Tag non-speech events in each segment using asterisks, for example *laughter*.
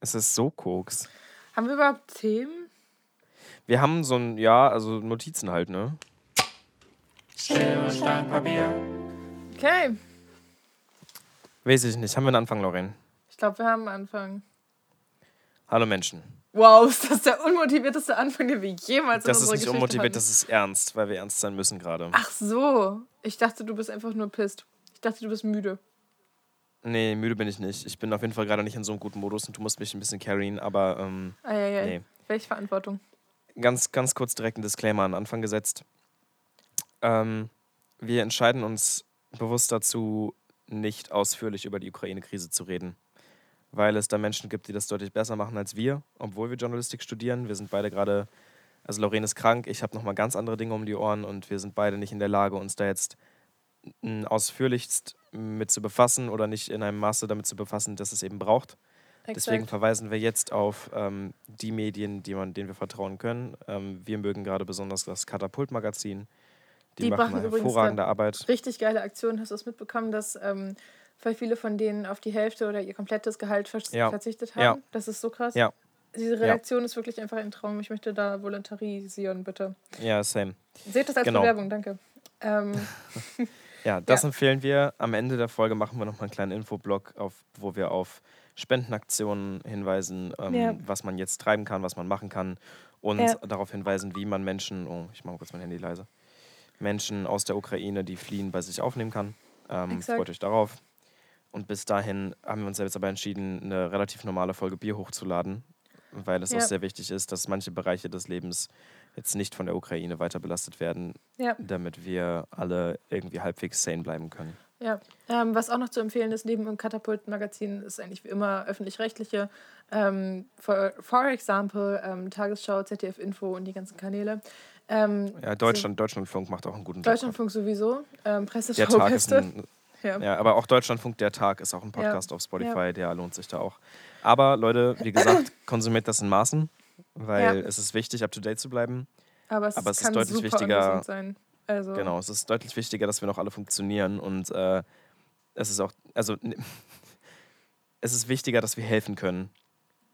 Es ist so Koks. Haben wir überhaupt Themen? Wir haben so ein, ja, also Notizen halt, ne? Schere, Stein, Papier. Okay. Weiß ich nicht. Haben wir einen Anfang, Lorraine? Ich glaube, wir haben einen Anfang. Hallo Menschen. Wow, *laughs* ist das der unmotivierteste Anfang, den wir jemals Das in ist nicht Geschichte unmotiviert, hatten. das ist ernst, weil wir ernst sein müssen gerade. Ach so. Ich dachte, du bist einfach nur pisst. Ich dachte, du bist müde. Nee, müde bin ich nicht. Ich bin auf jeden Fall gerade nicht in so einem guten Modus und du musst mich ein bisschen carryen, aber ähm, Eieiei. nee. Welche Verantwortung? Ganz, ganz kurz direkt ein Disclaimer an Anfang gesetzt. Ähm, wir entscheiden uns bewusst dazu, nicht ausführlich über die Ukraine-Krise zu reden. Weil es da Menschen gibt, die das deutlich besser machen als wir, obwohl wir Journalistik studieren. Wir sind beide gerade, also Lorraine ist krank, ich habe nochmal ganz andere Dinge um die Ohren und wir sind beide nicht in der Lage, uns da jetzt ausführlichst mit zu befassen oder nicht in einem Maße damit zu befassen, dass es eben braucht. Deswegen Exakt. verweisen wir jetzt auf ähm, die Medien, die man, denen wir vertrauen können. Ähm, wir mögen gerade besonders das Katapult-Magazin. Die, Die machen machen hervorragende Arbeit. Richtig geile Aktion. Hast du es mitbekommen, dass ähm, viele von denen auf die Hälfte oder ihr komplettes Gehalt Ja. verzichtet Ja. haben? Das ist so krass. Ja. Diese Redaktion ist wirklich einfach ein Traum. Ich möchte da volontarisieren, bitte. Ja, same. Seht das als Genau. Bewerbung, danke. Ähm, *laughs* *laughs* Ja, das Ja. empfehlen wir. Am Ende der Folge machen wir nochmal einen kleinen Infoblog, auf, wo wir auf Spendenaktionen hinweisen, ähm, Ja. was man jetzt treiben kann, was man machen kann und Ja. darauf hinweisen, wie man Menschen, oh, ich mache kurz mein Handy leise, Menschen aus der Ukraine, die fliehen, bei sich aufnehmen kann. Ähm, freut euch darauf. Und bis dahin haben wir uns jetzt aber entschieden, eine relativ normale Folge Bier hochzuladen, weil es auch sehr wichtig ist, dass manche Bereiche des Lebens jetzt nicht von der Ukraine weiter belastet werden, ja, damit wir alle irgendwie halbwegs sane bleiben können. ja. Ähm, was auch noch zu empfehlen ist, neben dem Katapult-Magazin, ist eigentlich wie immer öffentlich-rechtliche. Ähm, for, for example, ähm, Tagesschau, ZDF Info und die ganzen Kanäle. Ähm, Ja, Deutschland, Deutschlandfunk macht auch einen guten Job. Deutschlandfunk sowieso. Ähm, Der *laughs* Presseschau Tag ist ein, Ja. ja, aber auch Deutschlandfunk, der Tag ist auch ein Podcast auf Spotify, der lohnt sich da auch. Aber Leute, wie gesagt, *coughs* konsumiert das in Maßen, weil Ja. es ist wichtig, up to date zu bleiben. Aber es, Aber es ist deutlich wichtiger- sein. Also, Genau, es ist deutlich wichtiger, dass wir noch alle funktionieren und äh, es ist auch, also *laughs* es ist wichtiger, dass wir helfen können.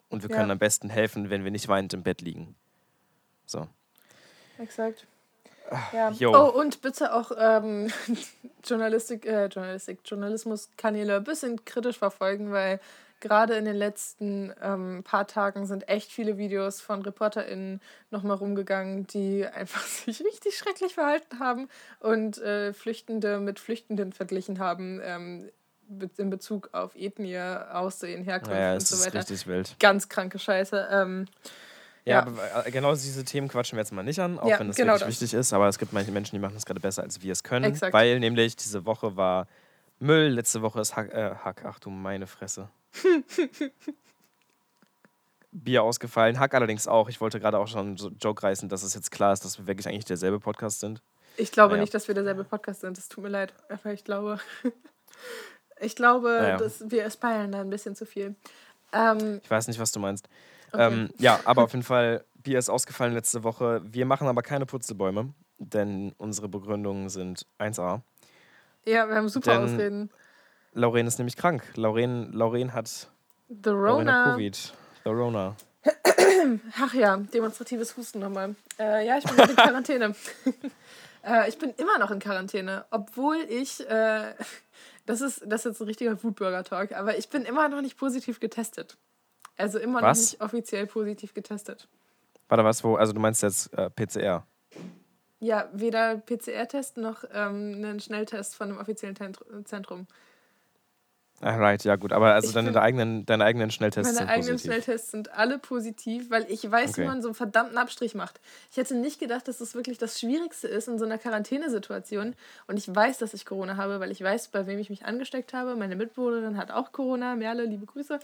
Und wir Ja. können am besten helfen, wenn wir nicht weinend im Bett liegen. So. Exakt. Ja. Oh, und bitte auch ähm, *laughs* Journalistik, äh, Journalistik, Journalismuskanäle ein bisschen kritisch verfolgen, weil gerade in den letzten ähm, paar Tagen sind echt viele Videos von ReporterInnen nochmal rumgegangen, die *laughs* einfach sich richtig schrecklich verhalten haben und äh, Flüchtende mit Flüchtenden verglichen haben ähm, in Bezug auf Ethnie, Aussehen, Herkunft Naja, und so ist weiter. richtig wild. Ganz kranke Scheiße. Ähm, Ja, Ja. aber äh, genau diese Themen quatschen wir jetzt mal nicht an, auch Ja, wenn es genau wirklich das. wichtig ist. Aber es gibt manche Menschen, die machen das gerade besser, als wir es können. Exakt. Weil nämlich diese Woche war Müll, letzte Woche ist Hack, äh, Hack ach du meine Fresse. *laughs* Bier ausgefallen, Hack allerdings auch. Ich wollte gerade auch schon einen Joke reißen, dass es jetzt klar ist, dass wir wirklich eigentlich derselbe Podcast sind. Ich glaube Naja. nicht, dass wir derselbe Podcast sind. Es tut mir leid. Aber ich glaube, *laughs* ich glaube, Naja. dass wir aspiren da ein bisschen zu viel. Ähm, Ich weiß nicht, was du meinst. Okay. Ähm, ja, aber auf jeden Fall, Bier ist ausgefallen letzte Woche. Wir machen aber keine Putzelbäume, denn unsere Begründungen sind 1a. ja, wir haben super Denn- Ausreden. Lauren ist nämlich krank. Lauren, Lauren hat The Rona. Covid. The Rona. *clears throat* Ach ja, demonstratives Husten nochmal. Äh, ja, ich bin in Quarantäne. *laughs* äh, ich bin immer noch in Quarantäne, obwohl ich, äh, *laughs* das, ist, das ist jetzt ein richtiger Foodburger-Talk, aber ich bin immer noch nicht positiv getestet. Also immer Was? noch nicht offiziell positiv getestet. Warte, was, wo? Also du meinst jetzt äh, PCR. Ja, weder PCR-Test noch ähm, einen Schnelltest von einem offiziellen Zentrum. Right, ja gut. Aber also Ich deine, eigenen, deine eigenen Schnelltests Meine sind eigenen positiv. Schnelltests sind alle positiv, weil ich weiß, Okay. wie man so einen verdammten Abstrich macht. Ich hätte nicht gedacht, dass das wirklich das Schwierigste ist in so einer Quarantänesituation. Und ich weiß, dass ich Corona habe, weil ich weiß, bei wem ich mich angesteckt habe. Meine Mitbewohnerin hat auch Corona. Merle, liebe Grüße.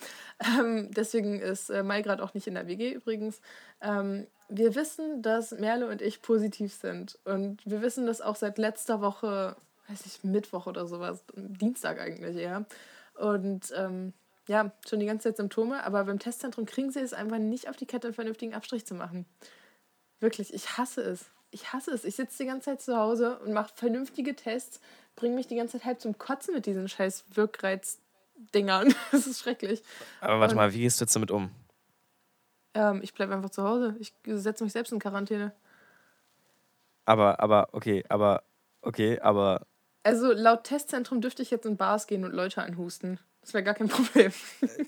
Ähm, deswegen ist äh, Mai gerade auch nicht in der WG übrigens. Ähm, wir wissen, dass Merle und ich positiv sind. Und wir wissen das auch seit letzter Woche, weiß ich, Mittwoch oder sowas. Dienstag eigentlich eher. Und ähm, ja, schon die ganze Zeit Symptome, aber beim Testzentrum kriegen sie es einfach nicht auf die Kette, einen vernünftigen Abstrich zu machen. Wirklich, ich hasse es. Ich hasse es. Ich sitze die ganze Zeit zu Hause und mache vernünftige Tests, bringe mich die ganze Zeit halb zum Kotzen mit diesen scheiß Dingern. *laughs* Das ist schrecklich. Aber warte Und- mal, wie gehst du jetzt damit um? Ähm, ich bleibe einfach zu Hause. Ich setze mich selbst in Quarantäne. Aber, aber, okay, aber, okay, aber. Also laut Testzentrum dürfte ich jetzt in Bars gehen und Leute anhusten. Das wäre gar kein *laughs* Problem.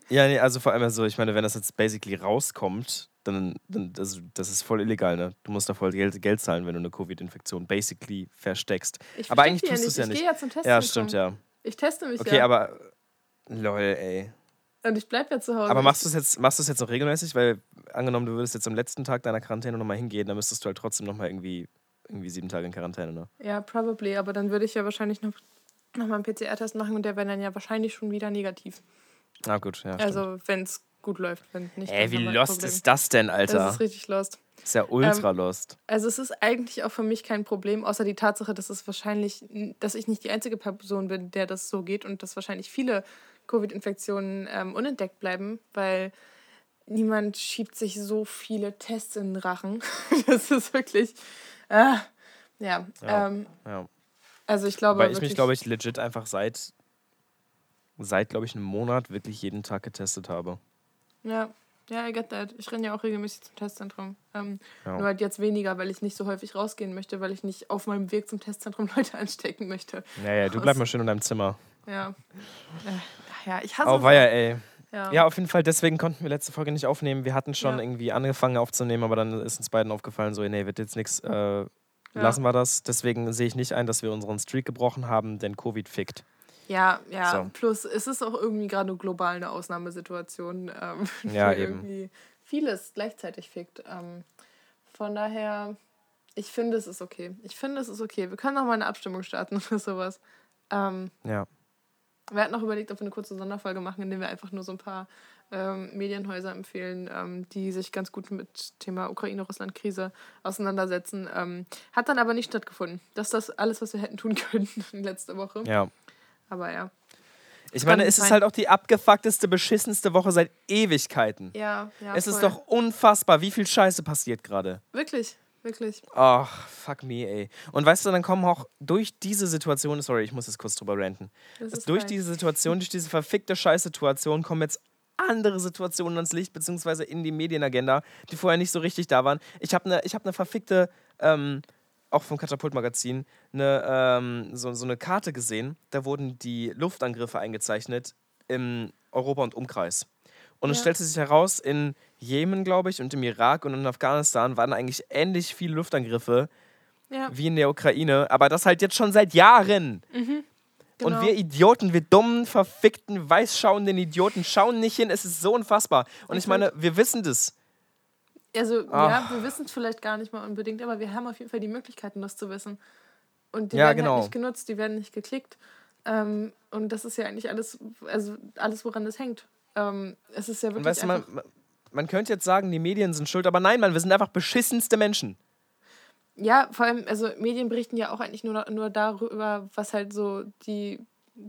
Ja, nee, also vor allem so, ich meine, wenn das jetzt basically rauskommt, dann, dann das, das ist voll illegal, ne? Du musst da voll Geld, Geld zahlen, wenn du eine Covid-Infektion basically versteckst. Ich Aber eigentlich tust du es ja Ich nicht. gehe ja zum Testzentrum. Ja, stimmt, ja. Ich teste mich Okay, ja. aber. Lol, ey. und ich bleibe ja zu Hause. Aber machst du es jetzt, machst du es jetzt noch regelmäßig? Weil, angenommen, du würdest jetzt am letzten Tag deiner Quarantäne nochmal hingehen, dann müsstest du halt trotzdem nochmal irgendwie, irgendwie sieben Tage in Quarantäne, ne? Ja, probably. Aber dann würde ich ja wahrscheinlich noch, noch mal einen PCR-Test machen und der wäre dann ja wahrscheinlich schon wieder negativ. Ah, gut, ja. Also, wenn es gut läuft. Wenn nicht, Ey, wie lost Problem. ist das denn, Alter? Das ist richtig lost. ist ja ultra lost. Also es ist eigentlich auch für mich kein Problem, außer die Tatsache, dass es wahrscheinlich, dass ich nicht die einzige Person bin, der das so geht und dass wahrscheinlich viele Covid-Infektionen ähm, unentdeckt bleiben, weil niemand schiebt sich so viele Tests in den Rachen. *laughs* das ist wirklich, ah, ja, Ja, Ähm, Ja. also ich glaube Weil ich mich, glaube ich, legit einfach seit, seit glaube ich, einem Monat wirklich jeden Tag getestet habe. ja, ja, I get that. Ich renne ja auch regelmäßig zum Testzentrum. Ähm, Ja. Nur halt jetzt weniger, weil ich nicht so häufig rausgehen möchte, weil ich nicht auf meinem Weg zum Testzentrum *laughs* Leute anstecken möchte. Naja, du Aus- bleib mal schön in deinem Zimmer. Ja. Äh, ja, ich hasse Oh, weia, ey. Ja. Ja, auf jeden Fall, deswegen konnten wir letzte Folge nicht aufnehmen. Wir hatten schon Ja. irgendwie angefangen aufzunehmen, aber dann ist uns beiden aufgefallen, so, nee, wird jetzt nichts, äh, lassen wir das. Deswegen sehe ich nicht ein, dass wir unseren Streak gebrochen haben, denn Covid fickt. Ja, ja. So. Plus, es ist auch irgendwie gerade global eine Ausnahmesituation, ähm, Ja, *laughs* die eben. irgendwie vieles gleichzeitig fickt. Ähm, von daher, ich finde, es ist okay. Ich finde, es ist okay. Wir können noch mal eine Abstimmung starten *laughs* oder sowas. Ähm, Ja. Wir hatten auch überlegt, ob wir eine kurze Sonderfolge machen, in der wir einfach nur so ein paar ähm, Medienhäuser empfehlen, ähm, die sich ganz gut mit Thema Ukraine-Russland-Krise auseinandersetzen. Ähm, hat dann aber nicht stattgefunden. Das ist das alles, was wir hätten tun *laughs* können letzte Woche. Ja. Aber ja. Ich meine, es ist halt auch die abgefuckteste, beschissenste Woche seit Ewigkeiten. Ja, ja. es ist voll. doch unfassbar, wie viel Scheiße passiert gerade. Wirklich, wirklich. Ach, fuck me, ey. Und weißt du, dann kommen auch durch diese Situation, sorry, ich muss jetzt kurz drüber ranten. Durch fein. diese Situation, durch diese verfickte Scheißsituation kommen jetzt andere Situationen ans Licht, beziehungsweise in die Medienagenda, die vorher nicht so richtig da waren. Ich habe eine hab ne verfickte, ähm, auch vom Katapult-Magazin, ne, ähm, so, so eine Karte gesehen. Da wurden die Luftangriffe eingezeichnet im Europa- und Umkreis. Und es Ja. stellte sich heraus, in Jemen, glaube ich, und im Irak und in Afghanistan waren eigentlich ähnlich viele Luftangriffe Ja, wie in der Ukraine, aber das halt jetzt schon seit Jahren. genau. Und wir Idioten, wir dummen, verfickten, weißschauenden Idioten schauen nicht hin. Es ist so unfassbar. Und ich meine, wir wissen das. Also, ja, Ach. wir wissen es vielleicht gar nicht mal unbedingt, aber wir haben auf jeden Fall die Möglichkeiten, das zu wissen. Und die Ja, werden genau. halt nicht genutzt, die werden nicht geklickt. Ähm, und das ist ja eigentlich alles, also alles, woran das hängt. Ähm, es ist ja Und wirklich weißt du, man, man könnte jetzt sagen, die Medien sind schuld, aber nein, Mann, wir sind einfach beschissenste Menschen. Ja, vor allem, also Medien berichten ja auch eigentlich nur, nur darüber, was halt so die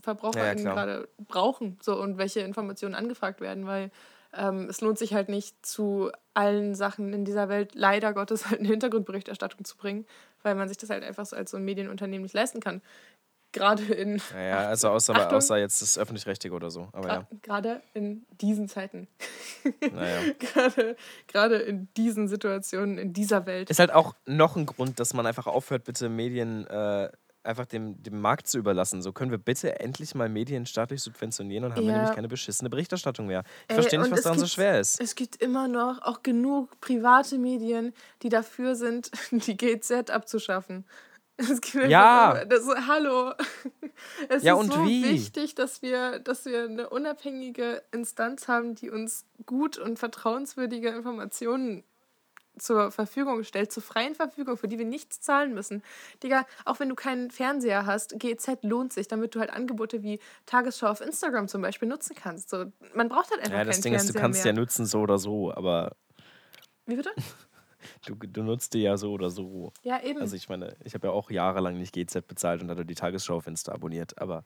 VerbraucherInnen klar. gerade brauchen so, und welche Informationen angefragt werden, weil ähm, es lohnt sich halt nicht zu allen Sachen in dieser Welt leider Gottes halt eine Hintergrundberichterstattung zu bringen, weil man sich das halt einfach so als so ein Medienunternehmen nicht leisten kann. Gerade in, Naja, also außer, Achtung. außer jetzt das Öffentlich-Rechtliche oder so. Aber ja, gerade in diesen Zeiten. naja. *laughs* gerade, gerade in diesen Situationen, in dieser Welt. Ist halt auch noch ein Grund, dass man einfach aufhört, bitte Medien äh, einfach dem, dem Markt zu überlassen. So können wir bitte endlich mal Medien staatlich subventionieren und haben wir Ja. nämlich keine beschissene Berichterstattung mehr. Ich Ey, verstehe nicht, was daran so schwer ist. Es gibt immer noch auch genug private Medien, die dafür sind, *laughs* die GZ abzuschaffen. Es gibt Ja. Das, hallo. *laughs* Es Ja, ist und so wie? wichtig, dass wir, dass wir eine unabhängige Instanz haben, die uns gut und vertrauenswürdige Informationen zur Verfügung stellt, zur freien Verfügung, für die wir nichts zahlen müssen. Digga, auch wenn du keinen Fernseher hast, GZ lohnt sich, damit du halt Angebote wie Tagesschau auf Instagram zum Beispiel nutzen kannst. So, man braucht halt einfach Ja, das Ding ist, du Fernseher kannst mehr. ja nutzen so oder so, aber Wie bitte? Du, du nutzt die ja so oder so. Ja, eben. Also ich meine, ich habe ja auch jahrelang nicht GZ bezahlt und hatte die Tagesschau auf Insta abonniert, aber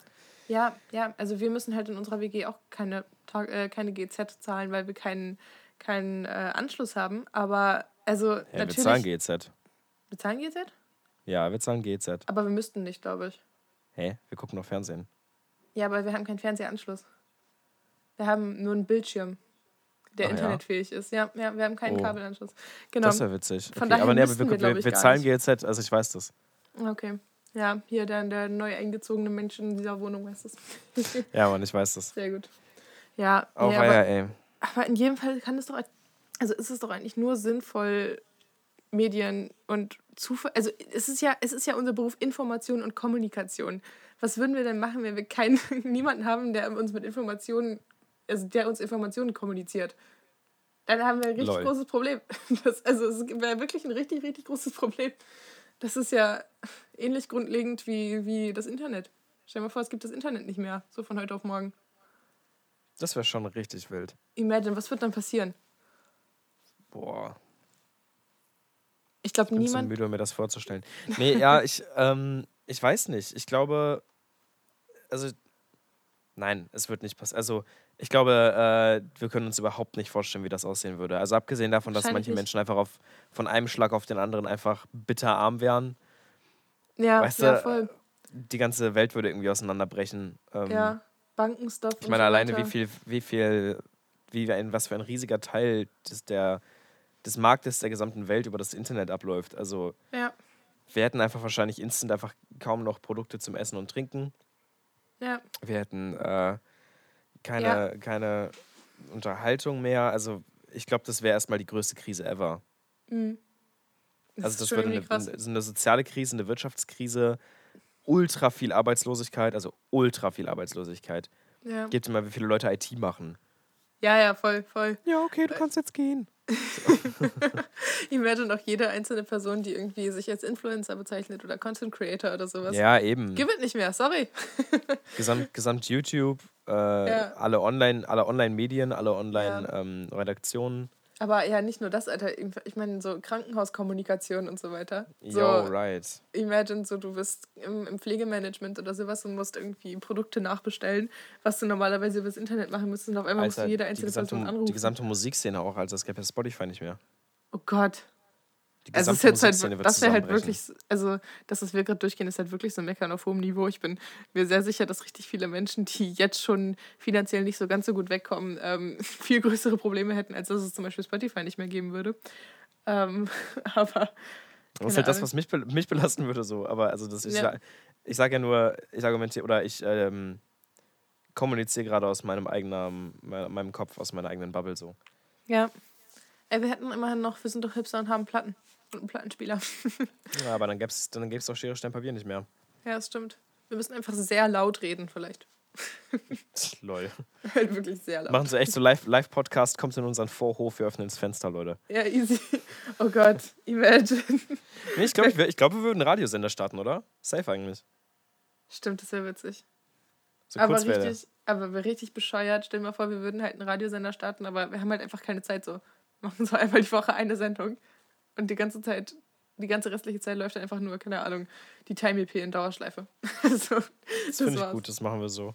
Ja, ja, also wir müssen halt in unserer WG auch keine, äh, keine GZ zahlen, weil wir keinen, keinen äh, Anschluss haben. Aber also ja, wir natürlich. zahlen GZ. Wir zahlen GZ? Ja, wir zahlen GZ. Aber wir müssten nicht, glaube ich. Hä? Wir gucken noch Fernsehen. Ja, aber wir haben keinen Fernsehanschluss. Wir haben nur einen Bildschirm, der ja? internetfähig ist. Ja, ja, wir haben keinen Oh. Kabelanschluss. Genau. Das ist ja witzig. Von Okay, daher aber nee, wir, wir, wir, wir zahlen. GLZ, also ich weiß das. Okay. Ja, hier der, der neu eingezogene Mensch in dieser Wohnung weiß es. *laughs* Ja, Mann, ich weiß das. Sehr gut. Ja, Oh, nee, ja, aber, ey. aber in jedem Fall kann es doch, also ist es doch eigentlich nur sinnvoll, Medien und Zufall, also es ist ja, es ist ja unser Beruf Information und Kommunikation. Was würden wir denn machen, wenn wir keinen, *laughs* niemanden haben, der uns mit Informationen, also der uns Informationen kommuniziert? Dann haben wir ein richtig Lol. großes Problem. *laughs* Das, also es wäre wirklich ein richtig, richtig großes Problem. Das ist ja ähnlich grundlegend wie, wie das Internet. Stell dir mal vor, es gibt das Internet nicht mehr, so von heute auf morgen. Das wäre schon richtig wild. Imagine, was wird dann passieren? Boah. Ich glaube, Ich bin zu niemand. müde, um mir das vorzustellen. Nee, ja, ich, ähm, ich weiß nicht. Ich glaube, also, nein, es wird nicht passieren. Also, ich glaube, äh, wir können uns überhaupt nicht vorstellen, wie das aussehen würde. Also, abgesehen davon, dass manche. Menschen einfach auf, von einem Schlag auf den anderen einfach bitterarm wären. Ja, weißt ja, du, voll. Die ganze Welt würde irgendwie auseinanderbrechen. Ähm, Ja, Bankenstuff. Ich meine, so alleine wie viel, wie viel, wie ein, was für ein riesiger Teil des, der, des Marktes der gesamten Welt über das Internet abläuft. Also, Ja, wir hätten einfach wahrscheinlich instant einfach kaum noch Produkte zum Essen und Trinken. Ja. Wir hätten äh, keine, Ja. keine Unterhaltung mehr. Also ich glaube, das wäre erstmal die größte Krise ever. Mhm. also ist das würde eine, eine, so eine soziale Krise, eine Wirtschaftskrise, ultra viel Arbeitslosigkeit, also ultra viel Arbeitslosigkeit. Ja. Gibt immer, wie viele Leute IT machen. ja, ja, voll, voll. Ja, okay, du kannst jetzt gehen. *laughs* Imagine auch jede einzelne Person, die irgendwie sich als Influencer bezeichnet oder Content Creator oder sowas. Ja, eben. Gibt nicht mehr, sorry. *laughs* Gesamt, gesamt YouTube, äh, Ja. alle Online, alle Online-Medien, alle Online-Redaktionen. Aber ja, nicht nur das, Alter. Ich meine, so Krankenhauskommunikation und so weiter. So, Yo, right. imagine, so du bist im, im Pflegemanagement oder sowas und musst irgendwie Produkte nachbestellen, was du normalerweise übers Internet machen müsstest und auf einmal musst du Alter, jede einzelne gesamte, Person anrufen. die gesamte Musikszene auch, also es gäbe ja Spotify nicht mehr. oh Gott. Also es ist jetzt halt, das wäre halt wirklich, also das, was wir gerade durchgehen, ist halt wirklich so ein Meckern auf hohem Niveau. Ich bin mir sehr sicher, dass richtig viele Menschen, die jetzt schon finanziell nicht so ganz so gut wegkommen, ähm, *laughs* viel größere Probleme hätten, als dass es zum Beispiel Spotify nicht mehr geben würde. Ähm, *laughs* aber Das ist halt das, was mich, mich belasten würde, so. Aber also das, ich, Ja. ich sage ja nur, ich argumentiere oder ich ähm, kommuniziere gerade aus meinem eigenen, me- meinem Kopf, aus meiner eigenen Bubble so. ja. Ey, wir hätten immerhin noch, wir sind doch Hipster und haben Platten und einen Plattenspieler. *laughs* Ja, aber dann gäbe es dann gäb's doch Schere, Stein, Papier nicht mehr. ja, das stimmt. Wir müssen einfach sehr laut reden, vielleicht. *laughs* Lol. *laughs* Halt wirklich sehr laut. Machen so echt so Live- Live-Podcast, kommt in unseren Vorhof, wir öffnen das Fenster, Leute. Ja, easy. Oh Gott, imagine. Nee, ich glaube, ich glaub, wir würden einen Radiosender starten, oder? Safe eigentlich. Stimmt, das wäre witzig. So aber richtig, aber wir richtig bescheuert. Stell dir mal vor, wir würden halt einen Radiosender starten, aber wir haben halt einfach keine Zeit so. Wir machen so einmal die Woche eine Sendung und die ganze Zeit, die ganze restliche Zeit läuft dann einfach nur, keine Ahnung, die Time EP in Dauerschleife. *laughs* so, das finde ich gut, das machen wir so.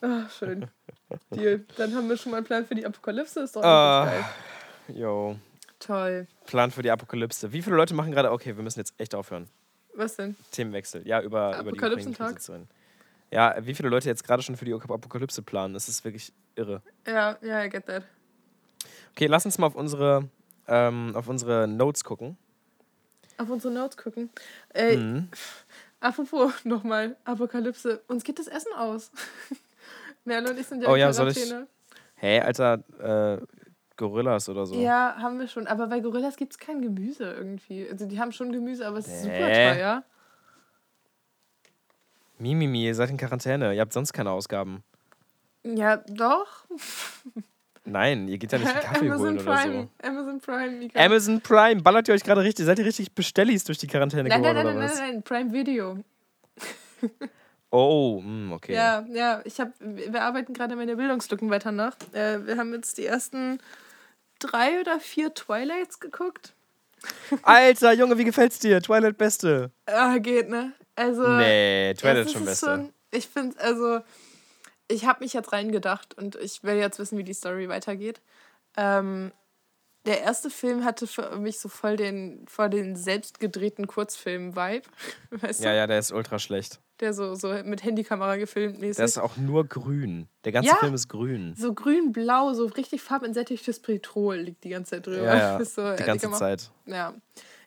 Ah, schön. Deal. Dann haben wir schon mal einen Plan für die Apokalypse. Ist doch Ah. geil. Yo. Toll. Plan für die Apokalypse. Wie viele Leute machen gerade, okay, wir müssen jetzt echt aufhören. Was denn? Themenwechsel. Ja, über, über die zu reden. Ja, wie viele Leute jetzt gerade schon für die Apokalypse planen, das ist wirklich irre. Ja, ja, I get that. Okay, lass uns mal auf unsere, ähm, auf unsere Notes gucken. Auf unsere Notes gucken. Ey, Mhm. apropos nochmal Apokalypse. Uns geht das Essen aus. *laughs* Merle und ich sind ja Oh in ja, soll ich- Quarantäne. Hey, Alter, äh, Gorillas oder so. Ja, haben wir schon. Aber bei Gorillas gibt es kein Gemüse irgendwie. Also die haben schon Gemüse, aber es ist super teuer. Mimimi, ihr seid in Quarantäne, ihr habt sonst keine Ausgaben. Ja, doch. *laughs* Nein, ihr geht ja nicht einen *laughs* Kaffee Amazon holen oder Prime. so. Amazon Prime, Mika. Amazon Prime, ballert ihr euch gerade richtig? Seid ihr richtig Bestellis durch die Quarantäne nein, nein, geworden nein, oder nein, was? nein, nein, Prime Video. Oh, mh, okay. Ja, ja, ich hab, wir arbeiten gerade meine Bildungslücken weiter nach. Äh, wir haben jetzt die ersten drei oder vier Twilights geguckt. Alter, Junge, wie gefällt's dir? Twilight Beste. Ah, geht, ne? Also. Nee, Twilight ist schon Beste. schon- ich finde, also, ich habe mich jetzt reingedacht und ich will jetzt wissen, wie die Story weitergeht. Ähm, der erste Film hatte für mich so voll den, voll den selbstgedrehten Kurzfilm-Vibe. *laughs* Weißt Ja, du? ja, der ist ultra schlecht. Der so, so mit Handykamera gefilmt mäßig. Der ist auch nur grün. Der ganze Ja. Film ist grün. so grün-blau, so richtig farbentsättigtes Petrol liegt die ganze Zeit drüber. Ja, ja, Ist *laughs* so, die äh, ganze mach- Zeit. Ja.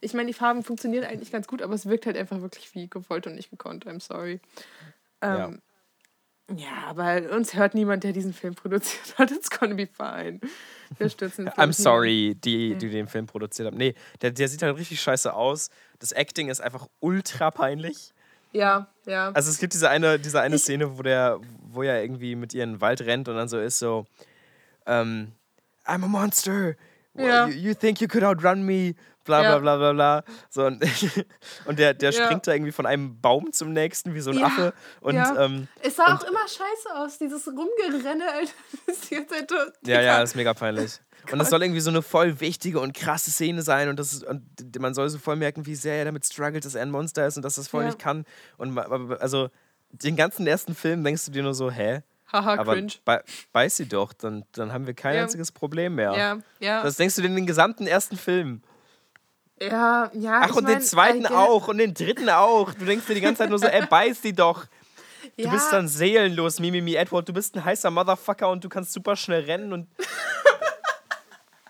Ich meine, die Farben funktionieren eigentlich ganz gut, aber es wirkt halt einfach wirklich wie gewollt und nicht gekonnt. I'm sorry. Ähm, ja. aber uns hört niemand, der diesen Film produziert hat. It's gonna be fine. Wir stürzen I'm sorry, die, die den Film produziert haben. Nee, der, der sieht halt richtig scheiße aus. Das Acting ist einfach ultra peinlich. Ja, ja. Also es gibt diese eine, diese eine Szene, wo der, wo er irgendwie mit ihr in den Wald rennt und dann so ist so, ähm, I'm a monster. Ja. You, think you could outrun me? Bla bla bla bla bla. So, und, *laughs* und der, der springt da irgendwie von einem Baum zum nächsten wie so ein Ja. Affe. Und Ja. ähm, es sah auch immer scheiße aus, dieses Rumgerenne, Alter. *laughs* Das ist so- Ja, ja, das ist mega peinlich. *laughs* Und das soll irgendwie so eine voll wichtige und krasse Szene sein und, das ist, und man soll so voll merken, wie sehr er damit struggelt, dass er ein Monster ist und dass das voll Ja. nicht kann. Und also den ganzen ersten Film denkst du dir nur so, hä? Haha, Aber cringe. bei, beiß sie doch, dann, dann haben wir kein Ja. einziges Problem mehr. Ja, ja. Das denkst du dir den gesamten ersten Film. ja, ja. Ach, und mein, den zweiten auch und den dritten auch. Du denkst dir die ganze Zeit nur so, ey, beiß die doch. Du ja, bist dann seelenlos, Mimimi Edward. Du bist ein heißer Motherfucker und du kannst super schnell rennen und. *laughs*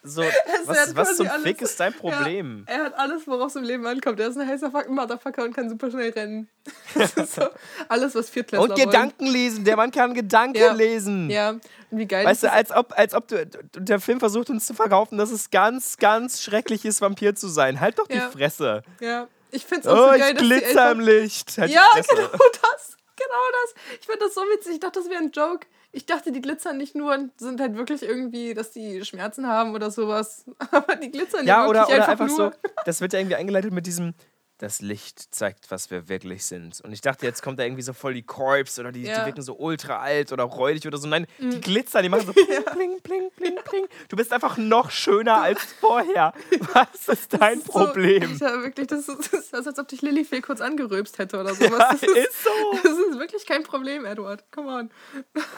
So, *laughs* was, was zum alles- Fick ist dein Problem? Ja, er hat alles, worauf es im Leben ankommt. Er ist ein heißer fucking Motherfucker und kann super schnell rennen. *laughs* Das ist so alles, was Viertklässler Und Gedanken lesen. Der Mann kann Gedanken Ja. lesen. wollen. Ja, und wie geil Weißt du, als ob, als ob du, der Film versucht uns zu verkaufen, dass es ganz, ganz schrecklich ist, Vampir zu sein. Halt doch die Ja. Fresse. Ja, ich find's auch Oh, so geil, ich dass glitzer im Licht. Halt Ja, genau *laughs* das. Genau das. Ich find das so witzig. Ich dachte, das wäre ein Joke. Ich dachte, die glitzern nicht nur und sind halt wirklich irgendwie, dass die Schmerzen haben oder sowas. *laughs* Aber die glitzern ja, Ja, oder, wirklich oder einfach, einfach nur. so, das wird ja irgendwie eingeleitet mit diesem, das Licht zeigt, was wir wirklich sind. Und ich dachte, jetzt kommt da irgendwie so voll die Corps oder die, Ja. Mhm. die wirken so ultra alt oder räudig oder so. Nein, die glitzern, die machen so *laughs* pling, pling, pling, pling, pling. Du bist einfach noch schöner als vorher. Was ist dein So, Problem? Alter, wirklich, das ist, das ist als ob dich Lilifee kurz angeröpst hätte oder sowas. Das ist, ist so. das ist wirklich kein Problem, Edward. Come on.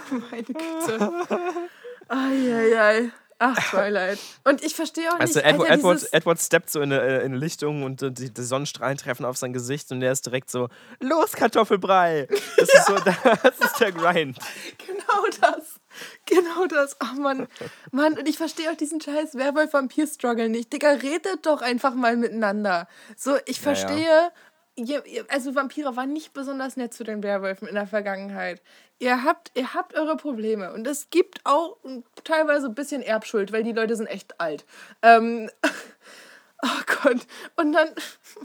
*laughs* Meine Güte. *laughs* Eieiei. Ach, Twilight. Und ich verstehe auch Also nicht, Edward, Alter, Edward, dieses, Edward steppt so in eine, äh, in eine Lichtung und äh, die, die Sonnenstrahlen treffen auf sein Gesicht und er ist direkt so, los Kartoffelbrei. Das ist so, *laughs* das ist der Grind. Genau das. Genau das. Ach Mann. Mann, und ich verstehe auch diesen scheiß Werwolf-Vampir-Struggle nicht. Digga, redet doch einfach mal miteinander. So, ich verstehe. Ihr, also Vampire waren nicht besonders nett zu den Werwölfen in der Vergangenheit. Ihr habt, ihr habt eure Probleme. Und es gibt auch teilweise ein bisschen Erbschuld, weil die Leute sind echt alt. Ähm, *laughs* oh Gott. Und dann,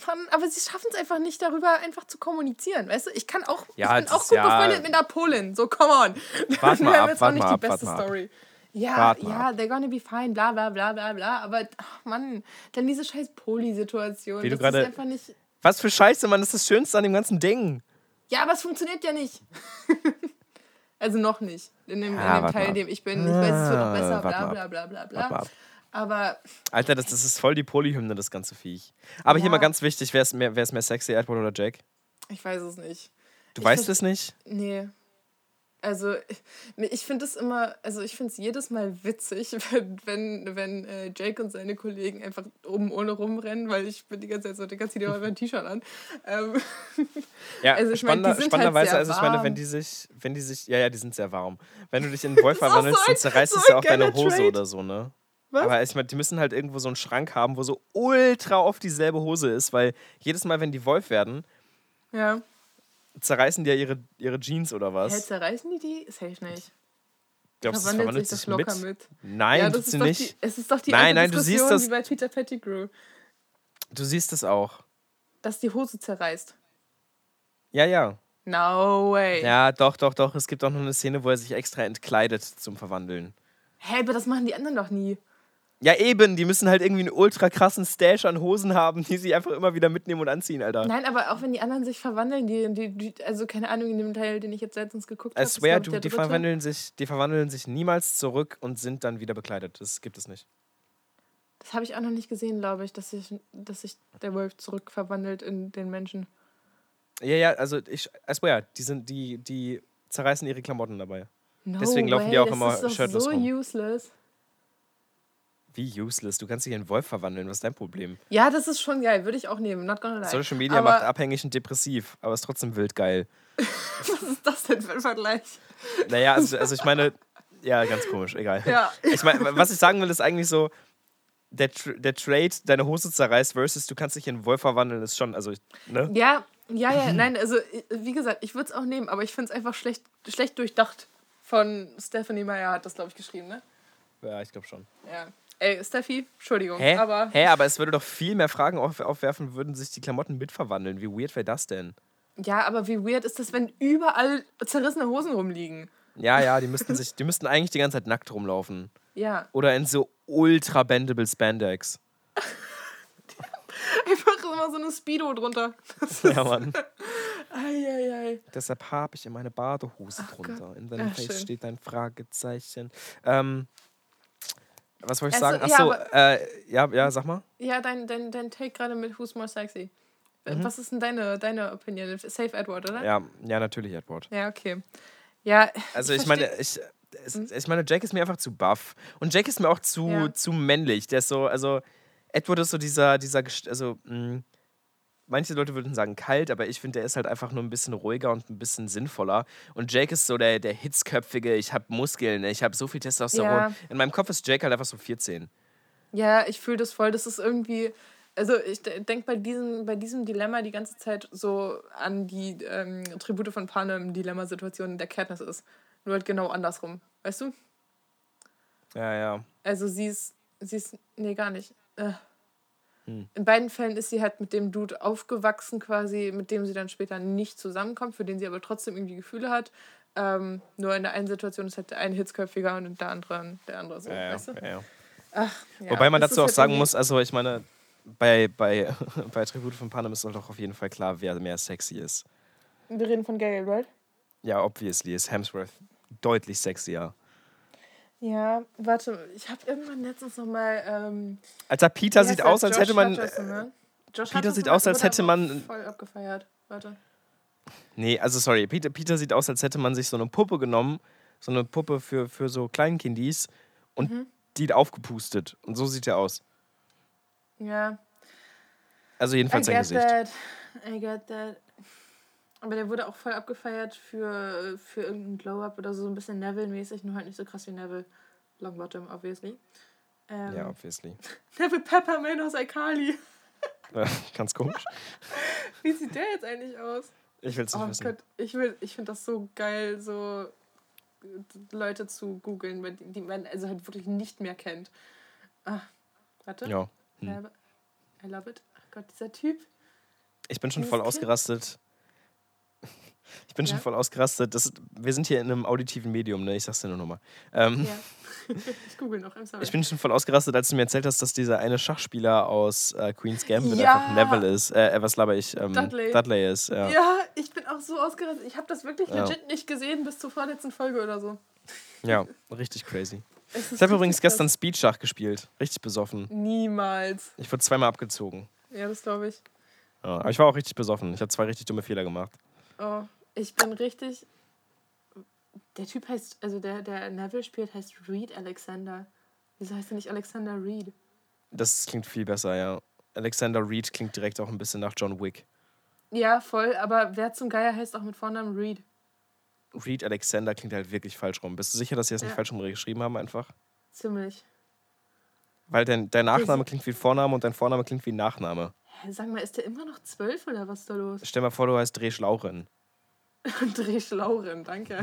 Mann, aber sie schaffen es einfach nicht, darüber einfach zu kommunizieren. Weißt du, ich kann auch, Ja, ich bin auch gut ja- befreundet mit Napoleon. So, come on. *laughs* Wart mal Wir haben ab, jetzt auch nicht mal die ab, beste ab. Story. Ja, Wart mal ja, they're gonna be fine, bla bla bla bla bla. Aber, ach Mann, dann diese scheiß Poli-Situation. Das ist einfach nicht. Was für Scheiße, Mann, das ist das Schönste an dem ganzen Ding. Ja, aber es funktioniert ja nicht. *laughs* also noch nicht. In dem, Ja, in dem Teil, in dem ich bin. Ich weiß, es wird noch besser, bla bla bla bla bla. ab. Aber Alter, das, das ist voll die Polyhymne, das ganze Viech. Aber hier Ja. mal ganz wichtig, wer ist mehr, wer ist mehr sexy, Edward oder Jake? ich weiß es nicht. Du Ich weißt es nicht? Nee. Also, ich, finde es immer, also ich finde es jedes Mal witzig, *laughs* wenn, wenn, äh, Jake und seine Kollegen einfach oben ohne rumrennen, weil ich bin die ganze Zeit so, Digga, zieh dir mal ein T-Shirt an. Ähm, *laughs* Ja, Also ich mein, spannender, sind spannenderweise, halt also ich meine, wenn die sich, wenn die sich, ja, ja, die sind sehr warm. Wenn du dich in einen *laughs* Wolf verwandelst, so dann zerreißt so es ja auch deine Hose Trait. oder so, ne? Was? Aber ich meine, die müssen halt irgendwo so einen Schrank haben, wo so ultra oft dieselbe Hose ist, weil jedes Mal, wenn die Wolf werden, ja. Zerreißen die ja ihre, ihre Jeans oder Hä, was? zerreißen die die? Safe nicht. Glaubst du, Verwandelt sich das locker mit? mit. Nein, ja, das sie ist doch nicht. Die, es ist doch die Nein, nein, du siehst das- wie bei Peter Pettigrew, Du siehst es auch. dass die Hose zerreißt. Ja, ja. No way. Ja, doch, doch, doch. Es gibt auch noch eine Szene, wo er sich extra entkleidet zum Verwandeln. Hä, aber das machen die anderen doch nie. Ja, eben, die müssen halt irgendwie einen ultra krassen Stash an Hosen haben, die sie einfach immer wieder mitnehmen und anziehen, Alter. Nein, aber auch wenn die anderen sich verwandeln, die, die, die also keine Ahnung, in dem Teil, den ich jetzt letztens geguckt I habe. swear, du, die, verwandeln sich, die verwandeln sich niemals zurück und sind dann wieder bekleidet. Das gibt es nicht. Das habe ich auch noch nicht gesehen, glaube ich, dass sich, dass sich der Wolf zurückverwandelt in den Menschen. Ja, ja, also ich, I swear, die, sind, die, die zerreißen ihre Klamotten dabei. No Deswegen laufen die auch das immer ist doch shirtless so rum. useless. Wie useless? Du kannst dich in einen Wolf verwandeln. Was ist dein Problem? Ja, das ist schon geil. Würde ich auch nehmen. Not gonna lie. Social Media aber macht abhängig und depressiv, aber ist trotzdem wild geil. *laughs* Was ist das denn für ein Vergleich? Naja, also, also ich meine, ja, ganz komisch, egal. Ja. Ich meine, was ich sagen will, ist eigentlich so, der, der Trade, deine Hose zerreißt versus du kannst dich in einen Wolf verwandeln, ist schon, also, ne? Ja, ja, ja. Nein, also wie gesagt, ich würde es auch nehmen, aber ich finde es einfach schlecht, schlecht durchdacht. Von Stephanie Meyer hat das, glaube ich, geschrieben, ne? Ja, ich glaube schon. Ja. Ey, Steffi, Entschuldigung, Hä? aber Hä, aber es würde doch viel mehr Fragen auf, aufwerfen, würden sich die Klamotten mitverwandeln. Wie weird wäre das denn? ja, aber wie weird ist das, wenn überall zerrissene Hosen rumliegen? Ja, ja, die müssten sich, die müssten eigentlich die ganze Zeit nackt rumlaufen. Ja, Oder in so ultra bendable Spandex. *laughs* einfach immer so eine Speedo drunter. Ja, Mann. *laughs* Eieiei. Deshalb habe ich in meine Badehose drunter. In deinem Ach, Face schön. steht ein Fragezeichen. Ähm, was wollte ich Also, sagen? ja, Achso, aber- äh, ja, ja, sag mal. Ja, dein, dein, dein Take gerade mit Who's More Sexy. Äh, Mhm. Was ist denn deine, deine Opinion? Safe Edward, oder? Ja, ja, natürlich, Edward. Ja, okay. Ja, Also ich ich, meine, ich, es, ich meine, Jake ist mir einfach zu buff. Und Jake ist mir auch zu, Ja. zu männlich. Der ist so, also Edward ist so dieser, dieser, also mh, manche Leute würden sagen kalt, aber ich finde, der ist halt einfach nur ein bisschen ruhiger und ein bisschen sinnvoller. Und Jake ist so der, der hitzköpfige, ich habe Muskeln, ich habe so viel Testosteron. Ja. In meinem Kopf ist Jake halt einfach so 14. Ja, ich fühle das voll. Das ist irgendwie. Also ich denke bei diesem, bei diesem Dilemma die ganze Zeit so an die ähm, Tribute von Panem Dilemma-Situation der Katniss ist. Nur halt genau andersrum. Weißt du? Ja, ja. Also sie ist. Sie ist. Nee, gar nicht. Äh. Hm. In beiden Fällen ist sie halt mit dem Dude aufgewachsen, quasi, mit dem sie dann später nicht zusammenkommt, für den sie aber trotzdem irgendwie Gefühle hat. Ähm, nur in der einen Situation ist halt der eine hitzköpfiger und in der anderen der andere so. ja, weißt du? ja, ja. Ach, Wobei man dazu auch halt sagen muss, also ich meine, bei, bei, *laughs* bei Tribute von Panem ist doch auf jeden Fall klar, wer mehr sexy ist. Wir reden von Gale, right? Ja, obviously ist Hemsworth deutlich sexier. Ja, warte, ich habe irgendwann letztens noch mal. Ähm, Alter, Peter sieht aus, als Josh hätte man. Hutcherson, ne? Josh Peter sieht aus, als hätte man- Voll abgefeiert. Warte. Nee, also sorry, Peter, Peter sieht aus, als hätte man sich so eine Puppe genommen, so eine Puppe für, für so Kleinkindis und Mhm. die aufgepustet. Und so sieht er aus. Ja. Also I jedenfalls sein get Gesicht. that. I get that. Aber der wurde auch voll abgefeiert für, für irgendeinen Glow-Up oder so, so ein bisschen Neville-mäßig, nur halt nicht so krass wie Neville. Longbottom, obviously. Ähm, Ja, obviously. *laughs* Neville Peppermint aus iCarly. Äh, *laughs* Ganz komisch. *laughs* Wie sieht der jetzt eigentlich aus? Ich will es nicht Oh wissen. Gott, ich, will- ich finde das so geil, so Leute zu googeln, die man also halt wirklich nicht mehr kennt. Ah, warte. Ja. Hm. love- I love it. Ach Gott, dieser Typ. Ich bin schon voll Kind? ausgerastet. Ich bin schon Ja? voll ausgerastet. Das, wir sind hier in einem auditiven Medium, ne? Ich sag's dir nur nochmal. Ähm, Ja. *laughs* ich google noch. Ich bin schon voll ausgerastet, als du mir erzählt hast, dass dieser eine Schachspieler aus äh, Queen's Gambit Ja! einfach Neville ist. Äh, äh, was laber ich? Ähm, Dudley. ist, ja. ja. ich bin auch so ausgerastet. Ich habe das wirklich legit nicht gesehen bis zur vorletzten Folge oder so. Ja, richtig crazy. *laughs* Ich habe übrigens krass. gestern Speedschach gespielt. Richtig besoffen. Niemals. Ich wurde zweimal abgezogen. Ja, das glaube ich. Ja, aber ich war auch richtig besoffen. Ich habe zwei richtig dumme Fehler gemacht. Oh, ich bin richtig. Der Typ heißt, also der, der Neville spielt, heißt Reed Alexander. Wieso heißt er nicht Alexander Reed? Das klingt viel besser, ja. Alexander Reed klingt direkt auch ein bisschen nach John Wick. Ja, voll, aber wer zum Geier heißt auch mit Vornamen Reed? Reed Alexander klingt halt wirklich falsch rum. Bist du sicher, dass sie das nicht Ja. falsch rum geschrieben haben einfach? Ziemlich. Weil dein, dein Nachname klingt wie Vorname und dein Vorname klingt wie Nachname. Hä, sag mal, ist der immer noch zwölf oder was ist da los? Stell mal vor, du heißt Dreh Schlauchen. *laughs* Dreh Schlauren, danke.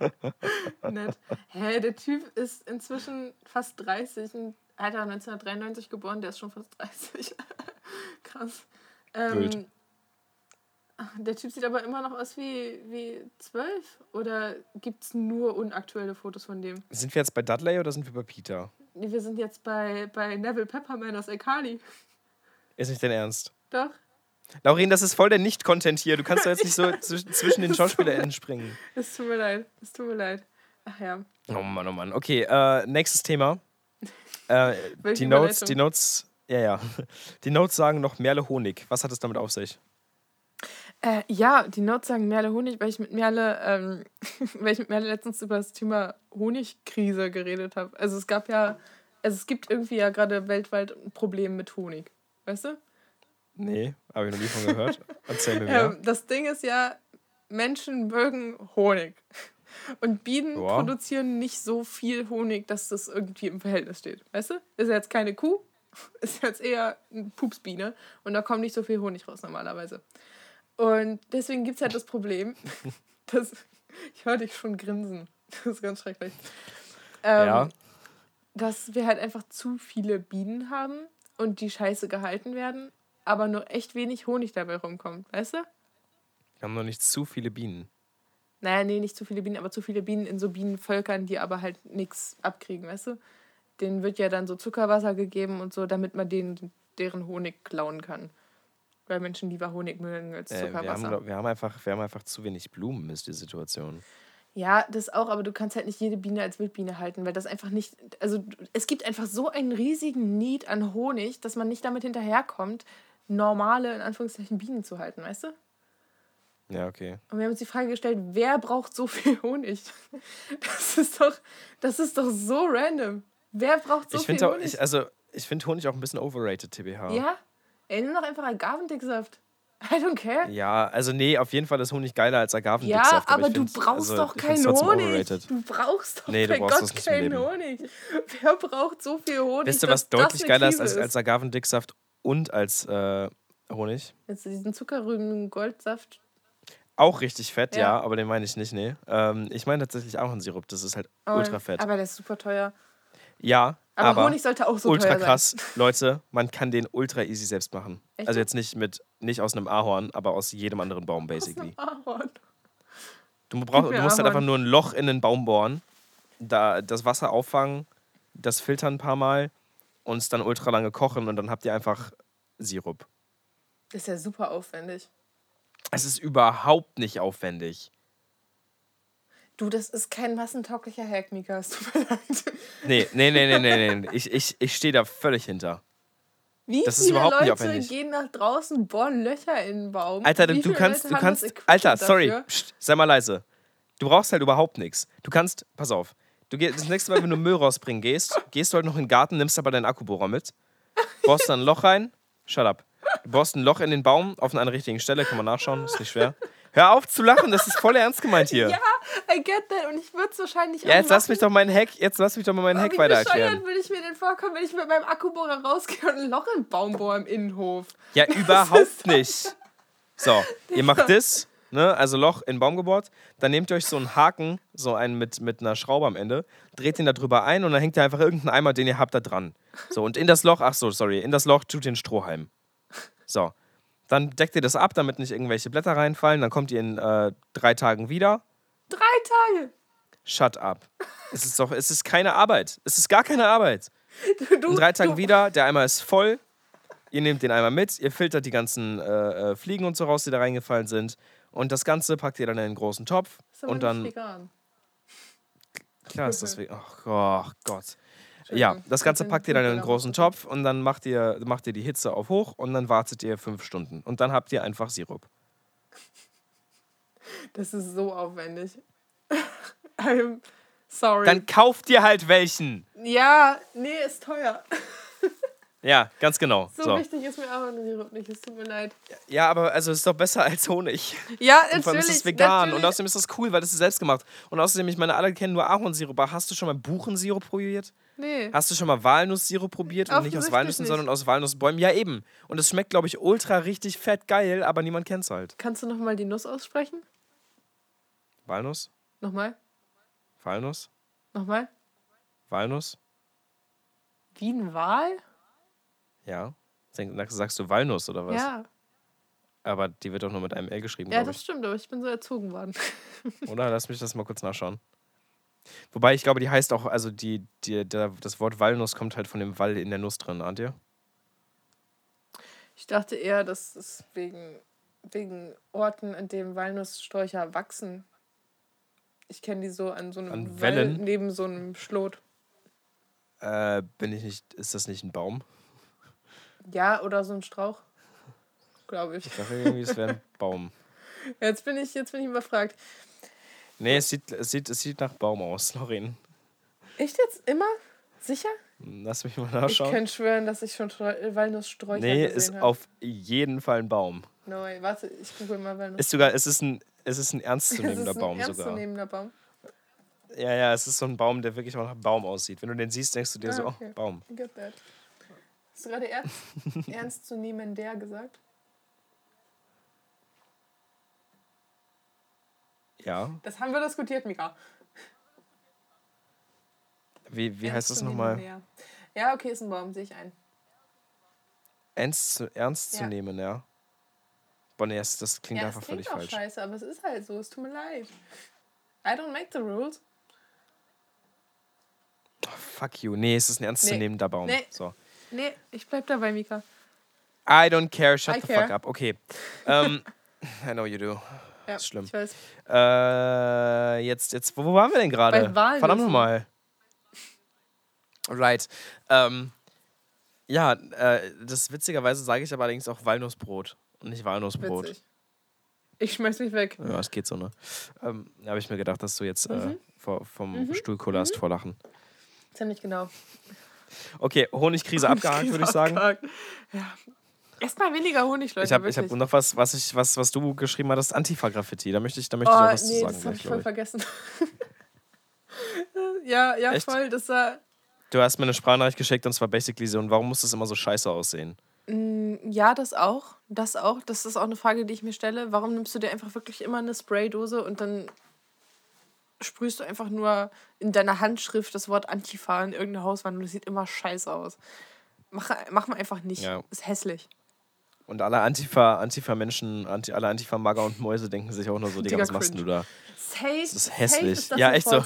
*laughs* Nett. Hä, der Typ ist inzwischen fast 30. Ein Alter, 1993 geboren, der ist schon fast 30. *laughs* Krass. Ähm, der Typ sieht aber immer noch aus wie, wie 12. Oder gibt es nur unaktuelle Fotos von dem? Sind wir jetzt bei Dudley oder sind wir bei Peter? Nee, Wir sind jetzt bei, bei Neville Pepperman aus Ekali. Ist nicht dein Ernst. Doch. Laurin, das ist voll der Nicht-Content hier. Du kannst doch jetzt nicht so *laughs* zwisch- zwischen den SchauspielerInnen springen. Es tut mir leid. Es tut mir leid. Ach ja. Oh Mann, oh Mann. Okay, äh, nächstes Thema. *laughs* Äh, die Notes, die Notes, ja, ja. Die Notes sagen noch Merle Honig. Was hat es damit auf sich? Äh, ja, die Notes sagen Merle Honig, weil ich mit Merle, ähm, *laughs* weil ich mit Merle letztens über das Thema Honigkrise geredet habe. Also es gab ja Also es gibt irgendwie ja gerade weltweit ein Problem mit Honig. Weißt du? Nee, habe ich noch nie von gehört. Erzähl mir *laughs* mehr. Ähm, das Ding ist ja, Menschen mögen Honig. Und Bienen Ja. produzieren nicht so viel Honig, dass das irgendwie im Verhältnis steht. Weißt du? Ist ja jetzt keine Kuh, *laughs* ist jetzt eher eine Pupsbiene. Und da kommt nicht so viel Honig raus normalerweise. Und deswegen gibt es halt das Problem, *laughs* dass. Ich höre dich schon grinsen. Das ist ganz schrecklich. Ähm, Ja. Dass wir halt einfach zu viele Bienen haben und die scheiße gehalten werden, aber nur echt wenig Honig dabei rumkommt. Weißt du? Wir haben noch nicht zu viele Bienen. Naja, nee, nicht zu viele Bienen, aber zu viele Bienen in so Bienenvölkern, die aber halt nichts abkriegen, weißt du? Denen wird ja dann so Zuckerwasser gegeben und so, damit man denen deren Honig klauen kann. Weil Menschen lieber Honig mögen als Äh, wir, haben, Zuckerwasser. glaub- wir, haben einfach, wir haben einfach zu wenig Blumen, ist die Situation. ja, das auch, aber du kannst halt nicht jede Biene als Wildbiene halten, weil das einfach nicht. Also, es gibt einfach so einen riesigen Need an Honig, dass man nicht damit hinterherkommt, normale, in Anführungszeichen, Bienen zu halten, weißt du? Ja, okay. Und wir haben uns die Frage gestellt, wer braucht so viel Honig? *laughs* Das ist doch, das ist doch so random. Wer braucht so ich viel auch, Honig? ich, also, ich finde Honig auch ein bisschen overrated, TBH. ja? Ey, nimm doch einfach Agavendicksaft. *laughs* I don't care. Ja, also nee, auf jeden Fall ist Honig geiler als Ja, Agavendicksaft. aber, ich du find- brauchst also, doch keinen Honig. Du brauchst doch Nee, du bei brauchst Gott keinen. Honig. *laughs* Wer braucht so viel Honig? Wisst ihr, dass was deutlich geiler ist als, als Agavendicksaft und als äh, Honig? Jetzt diesen Zuckerrüben Goldsaft. Auch richtig fett, ja, Ja. aber den meine ich nicht, nee. Ähm, ich meine tatsächlich auch einen Sirup, das ist halt ultra fett. Aber der ist super teuer. ja, Aber, aber, Honig sollte auch so ultra teuer krass. sein. *laughs* Leute, man kann den ultra easy selbst machen. Echt Also jetzt? nicht mit nicht aus einem Ahorn, aber aus jedem anderen Baum basically. Ahorn. Du, brauch, du musst halt einfach nur ein Loch in den Baum bohren, da das Wasser auffangen, das filtern ein paar Mal und es dann ultra lange kochen und dann habt ihr einfach Sirup. Das ist ja super aufwendig. Es ist überhaupt nicht aufwendig. Du, das ist kein massentauglicher Hack, Mika. Es tut mir *laughs* leid. Nee, nee, nee, nee, nee, nee. Ich, ich, ich stehe da völlig hinter. Wie Das ist viele überhaupt nicht Leute aufwendig. gehen nach draußen, bohren Löcher in den Baum? Alter, du kannst, du kannst, Alter, sorry, sei mal leise. Du brauchst halt überhaupt nichts. Du kannst, pass auf, du gehst, das nächste Mal, wenn du Müll rausbringen gehst, gehst du halt noch in den Garten, nimmst aber deinen Akkubohrer mit, bohrst dann ein Loch rein, shut up. Du bohrst ein Loch in den Baum auf einer richtigen Stelle, kann man nachschauen, ist nicht schwer. Hör auf zu lachen, das ist voll ernst gemeint hier. Ja, I get that. Und ich würde es wahrscheinlich Ja, auch jetzt lass mich doch meinen Hack, jetzt lass mich doch mal meinen Hack wie weiter bescheuert erklären. würde ich mir denn vorkommen, wenn ich mit meinem Akkubohrer rausgehe und ein Loch im Baum bohre im Innenhof? Ja, überhaupt nicht. So, ihr macht *laughs* das, ne, also Loch in den Baum gebohrt, dann nehmt ihr euch so einen Haken, so einen mit, mit einer Schraube am Ende, dreht ihn da drüber ein und dann hängt ihr einfach irgendeinen Eimer, den ihr habt, da dran. So, und in das Loch, ach so, sorry, in das Loch tut ihr einen Strohhalm. So, dann deckt ihr das ab, damit nicht irgendwelche Blätter reinfallen, dann kommt ihr in äh, drei Tagen wieder. Drei Tage. Shut up. Es ist doch, es ist keine Arbeit. Es ist gar keine Arbeit. Du, du, In drei Tagen du, wieder, der Eimer ist voll. Ihr nehmt den Eimer mit, ihr filtert die ganzen äh, äh, Fliegen und so raus, die da reingefallen sind. Und das Ganze packt ihr dann in einen großen Topf. Ist aber und dann, nicht vegan. klar ist das, we- oh, oh Gott. Ja, das Ganze packt ihr dann in einen großen Topf und dann macht ihr, macht ihr die Hitze auf hoch und dann wartet ihr fünf Stunden. Und dann habt ihr einfach Sirup. Das ist so aufwendig. *laughs* I'm sorry. Dann kauft ihr halt welchen. ja, nee, ist teuer. *laughs* Ja, ganz genau. So, So. wichtig ist mir auch ein Sirup nicht. Es tut mir leid. Ja, aber also es ist doch besser als Honig. Ja, Und vor allem natürlich. ist es vegan. natürlich. Und außerdem ist das cool, weil das ist selbst gemacht. Und außerdem, ich meine, alle kennen nur Ahornsirup. Aber hast du schon mal Buchensirup probiert? nee. Hast du schon mal Walnusssirup probiert? Und nicht aus Walnüssen, nicht. sondern aus Walnussbäumen? Ja, eben. Und es schmeckt, glaube ich, ultra richtig fett geil, aber niemand kennt es halt. Kannst du nochmal die Nuss aussprechen? Walnuss? Nochmal? Walnuss? Nochmal? Walnuss? Wie ein Wal? Ja. Sagst du Walnuss oder was? Ja. Aber die wird doch nur mit einem L geschrieben, Ja, das stimmt, aber ich bin so erzogen worden. ich. *laughs* Oder? Lass mich das mal kurz nachschauen. Wobei ich glaube, die heißt auch, also die, die, der, das Wort Walnuss kommt halt von dem Wall in der Nuss drin, ahnt ihr? Ich dachte eher, das ist wegen, wegen Orten, an denen Walnusssträucher wachsen. Ich kenne die so an so einem An Wall Wellen? neben so einem Schlot. Äh, bin ich nicht, ist das nicht ein Baum? Ja, oder so ein Strauch. Glaube ich. Ich dachte irgendwie, es wäre ein *laughs* Baum. Jetzt bin ich, jetzt bin ich überfragt. Nee, es sieht, es sieht, es sieht nach Baum aus, Lorin. Echt jetzt immer? Sicher? Lass mich mal Ich nachschauen. könnte schwören, dass ich schon Streu Walnusssträucher Nee, gesehen ist auf jeden Fall ein Baum. No, way. warte, ich google mal Walnuss. Ist sogar, es ist ein, es ist ein *laughs* Es ernstzunehmender ist ein Baum sogar. ernstzunehmender Baum. Ja, ja, es ist so ein Baum, der wirklich auch nach Baum aussieht. Wenn du den siehst, denkst du dir Ah, so, okay. oh, Baum. Get that. Hast du gerade ernst, *laughs* ernstzunehmender gesagt? Ja. Das haben wir diskutiert, Mika. Wie, wie heißt das nochmal? Ja, okay, ist ein Baum, sehe ich ein. Ernst, zu- ernst zu Ja. nehmen, ja. Boah, nee, das, das klingt ja, einfach es klingt völlig auch falsch. scheiße, aber es ist halt so. Es tut mir leid. I don't make the rules. Oh, fuck you. Nee, es ist ein ernstzunehmender Baum. Nee. So. Nee, ich bleib dabei, Mika. I don't care, shut I the care. fuck up. Okay. ähm, *laughs* I know you do. Ja, ist schlimm. Ich weiß. Äh, jetzt, jetzt, wo, wo waren wir denn gerade? Verdammt nochmal. Right. Ähm, ja, äh, das witzigerweise sage ich aber allerdings auch Walnussbrot und nicht Walnussbrot. Witzig. Ich schmeiß mich weg. Ja, es geht so, ne? Ähm, da habe ich mir gedacht, dass du jetzt Mhm. äh, vor, vom Stuhl kullerst vor Lachen. Ziemlich genau. Okay, Honigkrise abgehakt, würde ich sagen. Abgehakt. Ja. Erstmal weniger Honig, Leute. Ich habe ich hab noch was, was, ich, was, was du geschrieben hattest, Antifa-Graffiti. Da möchte ich, da möchte ich Oh, auch was nee, zu das sagen. habe Gleich, ich voll glaub vergessen. *laughs* ja, ja, Echt? voll. Das war. ich. Du hast mir eine Sprachnachricht geschickt und zwar basically so, und warum muss das immer so scheiße aussehen? Mm, Ja, das auch. Das auch. Das ist auch eine Frage, die ich mir stelle. Warum nimmst du dir einfach wirklich immer eine Spraydose und dann sprühst du einfach nur in deiner Handschrift das Wort Antifa in irgendeine Hauswand und das sieht immer scheiße aus. Mach, mach mal einfach nicht. Ja. Ist hässlich. Und alle Antifa, Antifa-Menschen, Anti, alle Antifa-Mager und Mäuse denken sich auch nur so, Digga, was machst du da? Safe, Das ist safe hässlich. ist das Ja, echt so.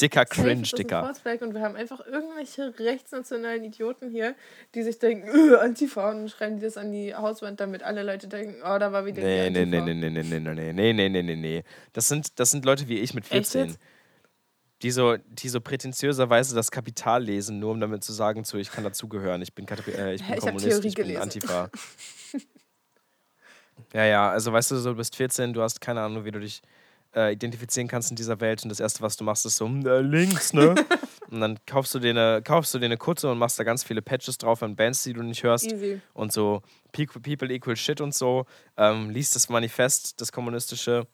Dicker Safe Cringe, ein Dicker. Und wir haben einfach irgendwelche rechtsnationalen Idioten hier, die sich denken, "Äh, Antifa und schreiben die das an die Hauswand, damit alle Leute denken, oh, da war wieder Nee, die nee, Antifa. nee, nee, nee, nee, nee, nee, nee, nee, nee, nee, nee. Das sind, das sind Leute wie ich mit Echt 14. jetzt? Die so, die so prätentiöserweise das Kapital lesen, nur um damit zu sagen, so, ich kann dazugehören, ich bin, Kata- äh, ich *laughs* bin ich Kommunist, ich bin gelesen. Antifa. *laughs* ja, ja, also weißt du, so, du bist 14, du hast keine Ahnung, wie du dich äh, identifizieren kannst in dieser Welt und das Erste, was du machst, ist so, äh, links, ne? *laughs* und dann kaufst du, dir eine, kaufst du dir eine Kutte und machst da ganz viele Patches drauf an Bands, die du nicht hörst Easy. und so Pe- People equal shit und so, ähm, liest das Manifest, das kommunistische,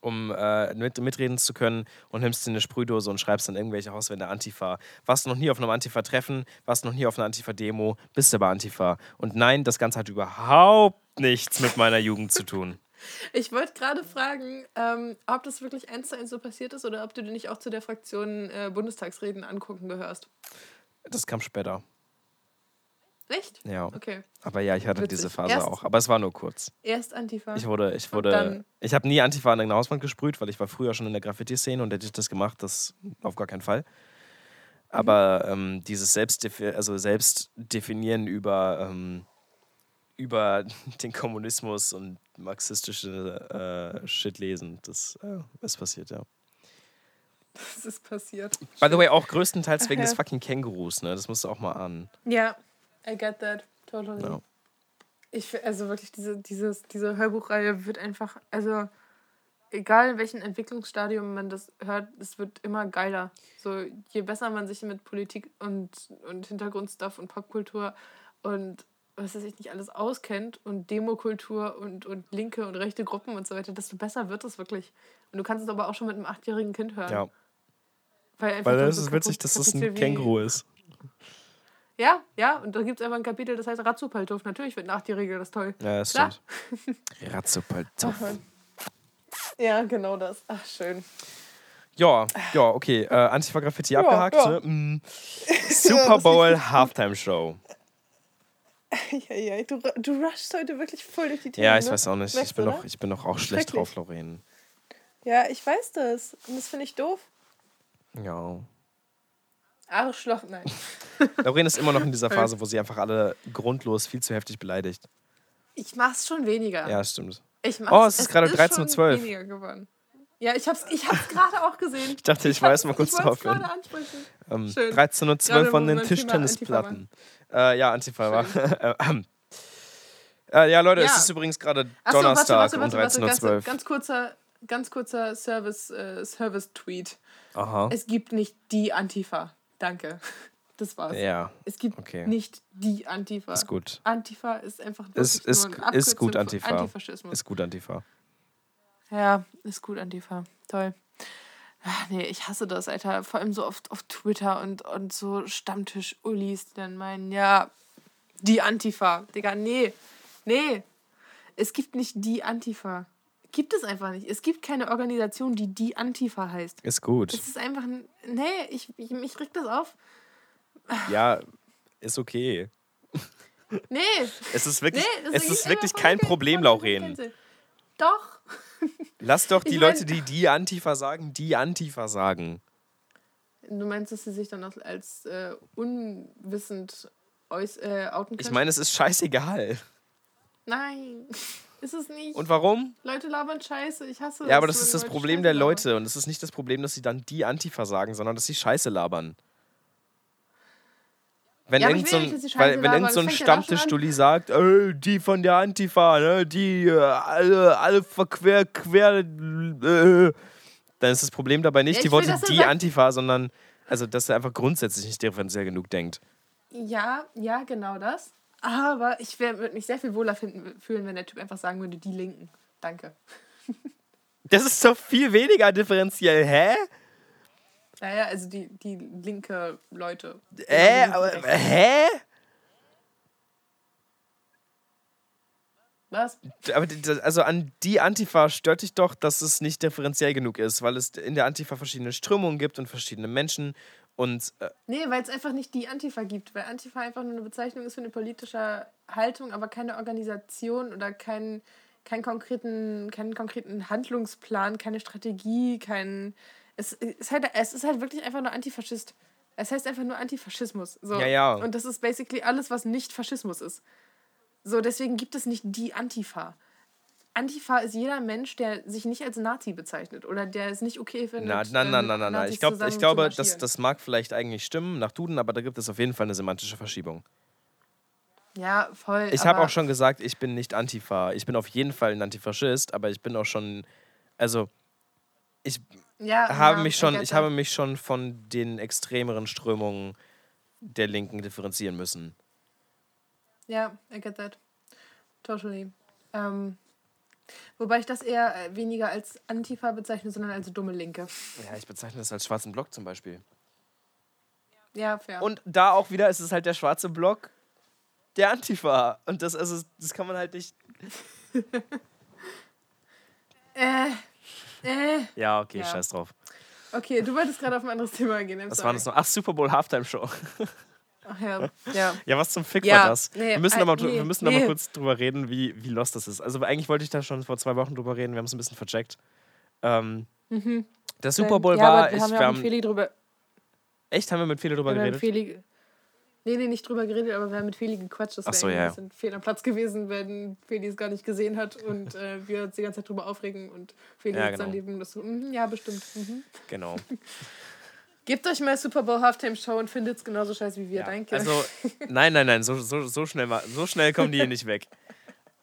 um äh, mit, mitreden zu können und nimmst dir eine Sprühdose und schreibst dann irgendwelche Hauswände Antifa. Warst noch nie auf einem Antifa-Treffen, warst noch nie auf einer Antifa-Demo, bist aber Antifa. Und nein, das Ganze hat überhaupt nichts mit meiner Jugend zu tun. *laughs* Ich wollte gerade fragen, ähm, ob das wirklich eins zu eins so passiert ist oder ob du dir nicht auch zu der Fraktion äh, Bundestagsreden angucken gehörst. Das kam später. Echt? Ja. Okay. Aber ja, ich hatte Witzig. diese Phase Erst- auch. Aber es war nur kurz. Erst Antifa. Ich wurde, ich wurde, ich habe nie Antifa an irgendeiner Hauswand gesprüht, weil ich war früher schon in der Graffiti-Szene und hätte ich das gemacht, das auf gar keinen Fall. Aber ähm, dieses Selbstdefi also Selbstdefinieren über, ähm, über *laughs* den Kommunismus und marxistische äh, Shit lesen, das äh, ist passiert, ja. Das ist passiert. By the way, auch größtenteils wegen des *laughs* fucking Kängurus, ne? Das musst du auch mal an. Ja, I get that. Totally. Ja. Ich also wirklich, diese, dieses, diese Hörbuchreihe wird einfach, also egal in welchem Entwicklungsstadium man das hört, es wird immer geiler. So, je besser man sich mit Politik und, und Hintergrundstuff und Popkultur und was weiß ich nicht alles auskennt und Demokultur und, und linke und rechte Gruppen und so weiter, desto besser wird es wirklich. Und du kannst es aber auch schon mit einem achtjährigen Kind hören. Ja. Weil, einfach Weil das ist witzig, dass das ein Känguru ist. Ja, ja, und da gibt es einfach ein Kapitel, das heißt Ratzupaltuf. Natürlich wird ein Achtjähriger das toll. Ja, das Klar. stimmt. Ratzepaltuff. Ja, genau das. Ach, schön. Ja, ja, okay. Äh, Antifa-Graffiti Ja, abgehakt. ja. Ne? Mm. *laughs* Super Bowl Halftime Show. *laughs* Ja, ja, du, du rushst heute wirklich voll durch die Themen. Ja, ich ne? weiß auch nicht. Ich bin, noch, ich bin noch auch schlecht drauf, Lorraine. Ja, ich weiß das. Und das finde ich doof. Ja. Arschloch, nein. *laughs* Lorraine ist immer noch in dieser *laughs* Phase, wo sie einfach alle grundlos viel zu heftig beleidigt. Ich mach's schon weniger. Ja, stimmt. Ich mach's, Oh, es ist gerade 13:12 schon Uhr. weniger geworden. Ja, ich hab's, ich hab's gerade auch gesehen. Ich dachte, ich, hab's- weiß mal kurz ich drauf hin. Ähm, Schön. 13.12 Gerade, Uhr von den Tischtennisplatten. Äh, ja, Antifa war. *laughs* äh, äh, ja, Leute, es Ja. ist übrigens gerade Donnerstag warte, warte, warte, um warte. 13.12 Uhr. Ganz, ganz kurzer, ganz kurzer Service, äh, Service-Tweet. Aha. Es gibt nicht die Antifa. Danke. Das war's. Ja, Es gibt okay. nicht die Antifa. ist gut. Antifa ist einfach Ist, ist, nur eine ist gut, Antifa. Antifaschismus. Ist gut, Antifa. Ja, ist gut, Antifa. Toll. Ach, nee, ich hasse das, Alter. Vor allem so oft auf Twitter und, und so Stammtisch-Ullis, die dann meinen, ja, die Antifa. Digga, nee. Nee. Es gibt nicht die Antifa. Gibt es einfach nicht. Es gibt keine Organisation, die die Antifa heißt. Ist gut. Es ist einfach ein. Nee, ich, ich, mich regt das auf. Ja, ist okay. Nee. Es ist wirklich, nee es ist wirklich kein Problem, Lauren. Doch. Lass doch die Ich Leute, die die Antifa sagen, die Antifa sagen. Du meinst, dass sie sich dann als, als äh, unwissend äuß, äh, outen können? Ich meine, es ist scheißegal. Nein, ist es nicht. Und warum? Leute labern Scheiße. Ich hasse Ja, aber das ist das Leute Problem der. Leute. Und es ist nicht das Problem, dass sie dann die Antifa sagen, sondern dass sie Scheiße labern. Wenn Ja, irgend so nicht, ein, Scheiße weil, wenn irgend so ein. Stammtischstulli sagt, äh, die von der Antifa, ne, die äh, alle, alle verquer, quer, äh, dann ist das Problem dabei nicht Ja, die Worte die Antifa, sondern also, dass er einfach grundsätzlich nicht differenziell genug denkt. Ja, ja, genau das. Aber ich würde mich sehr viel wohler finden, fühlen, wenn der Typ einfach sagen würde, die Linken. Danke. *laughs* Das ist doch viel weniger differenziell, hä? Naja, also die, die linke Leute. Äh, aber, hä? Was? Aber also an die Antifa stört dich doch, dass es nicht differenziell genug ist, weil es in der Antifa verschiedene Strömungen gibt und verschiedene Menschen und äh, Nee, weil es einfach nicht die Antifa gibt. Weil Antifa einfach nur eine Bezeichnung ist für eine politische Haltung, aber keine Organisation oder keinen keinen konkreten, keinen konkreten Handlungsplan, keine Strategie, kein. Es ist, halt, es ist halt wirklich einfach nur Antifaschist. Es heißt einfach nur Antifaschismus. So. Ja, ja. Und das ist basically alles, was nicht Faschismus ist. So, deswegen gibt es nicht die Antifa. Antifa ist jeder Mensch, der sich nicht als Nazi bezeichnet oder der es nicht okay findet. na, na, na, na, na, na. Nazis Ich, glaub, ich glaube, das, das mag vielleicht eigentlich stimmen nach Duden, aber da gibt es auf jeden Fall eine semantische Verschiebung. Ja, voll. Ich habe auch schon gesagt, ich bin nicht Antifa. Ich bin auf jeden Fall ein Antifaschist, aber ich bin auch schon, also ich ja, habe ja, mich schon, ich habe mich schon von den extremeren Strömungen der Linken differenzieren müssen. Ja, I get that. Totally. Ähm, wobei ich das eher äh, weniger als Antifa bezeichne, sondern als dumme Linke. Ja, ich bezeichne das als schwarzen Block zum Beispiel. Ja, fair. Und da auch wieder ist es halt der schwarze Block der Antifa. Und das, also, das kann man halt nicht. *laughs* äh, äh. Ja, okay, Ja. scheiß drauf. Okay, du wolltest gerade auf ein anderes Thema gehen. Was war das noch? Ach, Super Bowl Halftime Show. Ach ja, ja. Ja, was zum Fick Ja, war das? nee, wir müssen, äh, aber, nee, wir müssen aber nee. kurz drüber reden, wie, wie lost das ist. Also eigentlich wollte ich da schon vor zwei Wochen drüber reden, wir haben es ein bisschen vercheckt. Ähm, Der Super Bowl ja, war, aber wir ich, haben wir mit Feli drüber, echt, haben wir mit Feli drüber geredet? Feli, nee, nee, nicht drüber geredet, aber wir haben mit Feli gequatscht. Das Ach so, wäre ja, ein bisschen fehl am Platz gewesen, wenn Feli es gar nicht gesehen hat und äh, wir uns die ganze Zeit drüber aufregen und Feli Ja, hat genau. sein Leben. Das so, mhm, ja, bestimmt. Mhm. Genau. *laughs* Gebt euch mal Super Bowl Halftime Show und findet es genauso scheiße wie wir. Ja. Danke. Also, nein, nein, nein, so, so, so, schnell, mal- so schnell kommen die hier nicht weg.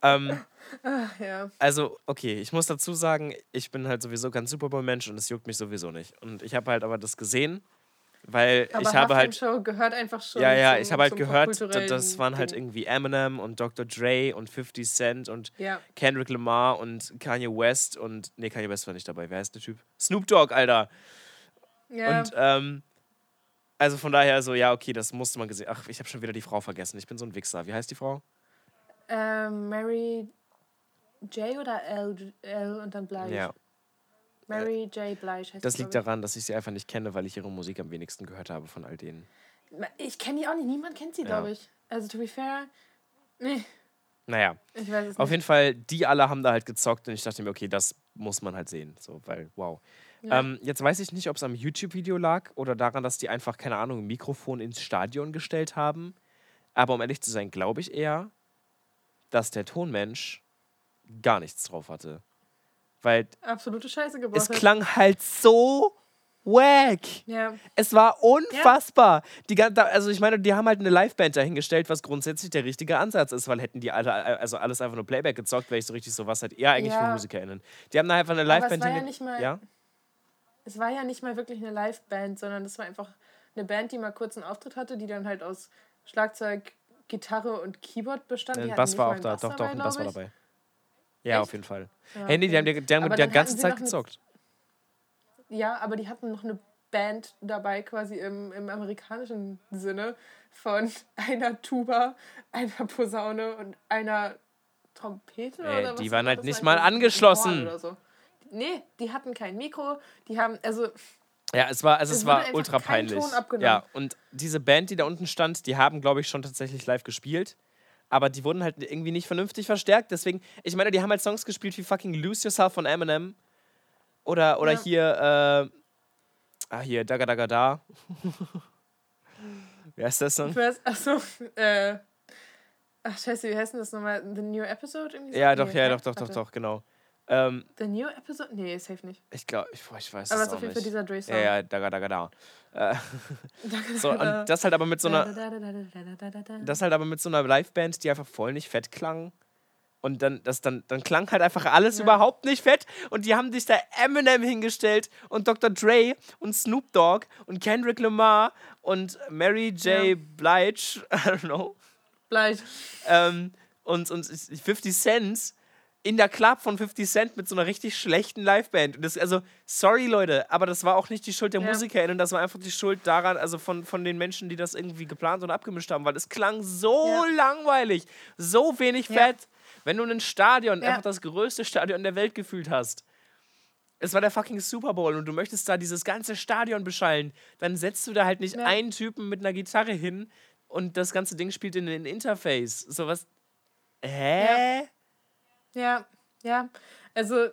Ähm, *laughs* ja. also, okay, ich muss dazu sagen, ich bin halt sowieso kein Super Bowl-Mensch und es juckt mich sowieso nicht. Und ich habe halt aber das gesehen, weil Aber ich habe halt. Show gehört einfach schon. Ja, ja, zum- ich habe halt gehört, das waren halt irgendwie Eminem und Dr. Dre und 50 Cent und Ja. Kendrick Lamar und Kanye West und. Nee, Kanye West war nicht dabei. Wer heißt der Typ? Snoop Dogg, Alter. Ja. Und ähm, also von daher so, ja, okay, das musste man gesehen. Ach, ich habe schon wieder die Frau vergessen. Ich bin so ein Wichser. Wie heißt die Frau? ähm, Mary J oder L, L und dann Blige. Ja. Mary J. Blige heißt Das liegt daran, dass ich sie einfach nicht kenne, weil ich ihre Musik am wenigsten gehört habe von all denen. ich. Kenne die auch nicht. Niemand kennt sie, Ja. glaube ich. Also, to be fair, nee, Naja, ich weiß es auf nicht. jeden Fall, die alle haben da halt gezockt und ich dachte mir, okay, das muss man halt sehen. So, weil, wow. Ja. Ähm, jetzt weiß ich nicht, ob es am YouTube-Video lag oder daran, dass die einfach, keine Ahnung, ein Mikrofon ins Stadion gestellt haben. Aber um ehrlich zu sein, glaube ich eher, dass der Tonmensch gar nichts drauf hatte. Weil Absolute Scheiße gebracht es klang halt so wack. Ja. Es war unfassbar. Die, gan- da- also ich meine, die haben halt eine Liveband dahingestellt, was grundsätzlich der richtige Ansatz ist, weil hätten die alle, also alles einfach nur Playback gezockt, wäre ich so richtig so, was halt eher eigentlich für Ja. MusikerInnen. Die haben da einfach eine Liveband war ja hinge- nicht mal- Ja? Es war ja nicht mal wirklich eine Liveband, sondern es war einfach eine Band, die mal kurz einen Auftritt hatte, die dann halt aus Schlagzeug, Gitarre und Keyboard bestand. Die Ein Bass war auch da, doch, doch, ein Bass war dabei. Ja, Echt? auf jeden Fall. Ja, nee, die haben, die, die haben die ganze Zeit noch eine- gezockt. Ja, aber die hatten noch eine Band dabei, quasi im, im amerikanischen Sinne, von *laughs* einer Tuba, einer Posaune und einer Trompete Äh, oder was die waren halt nicht mal angeschlossen. So. Nee, die hatten kein Mikro, die haben, also Ja, es war, also es, Es war ultra peinlich. Ja, und diese Band, die da unten stand, die haben, glaube ich, schon tatsächlich live gespielt. Aber die wurden halt irgendwie nicht vernünftig verstärkt. Deswegen, ich meine, die haben halt Songs gespielt wie fucking Lose Yourself von Eminem. Oder, oder Ja. hier, äh, ah, hier, Daga Daga Da. *laughs* Wie heißt das ich Song? weiß, achso, äh, ach scheiße, wie heißt denn das nochmal? The New Episode? Irgendwie so? Ja, doch, Nee, ja, hä? doch, doch, doch, doch, genau. Ähm, The New Episode? Nee, safe nicht. ich glaube, ich, ich weiß Aber es es ist auf jeden Fall nicht. dieser Dre-Song. Ja, ja, Daga Daga Da. Äh, so, und das halt aber mit so einer, das halt aber mit so einer Liveband, die einfach voll nicht fett klang. Und dann, das, dann, dann klang halt einfach alles Ja. überhaupt nicht fett. Und die haben sich da Eminem hingestellt und Dr. Dre und Snoop Dogg und Kendrick Lamar und Mary J. Ja. Blige, *laughs* I don't know, Bleib. ähm, und, und 50 Cent in der Club von 50 Cent mit so einer richtig schlechten Liveband. Und das, also, sorry Leute, aber das war auch nicht die Schuld der Ja. MusikerInnen, das war einfach die Schuld daran, also von, von den Menschen, die das irgendwie geplant und abgemischt haben, weil es klang so Ja. langweilig, so wenig Ja. fett. Wenn du ein Stadion, einfach das größte Stadion der Welt gefühlt hast, es war der fucking Super Bowl und du möchtest da dieses ganze Stadion beschallen, dann setzt du da halt nicht einen Typen mit einer Gitarre hin und das ganze Ding spielt in ein Interface. Sowas. Hä? Ja, ja. Also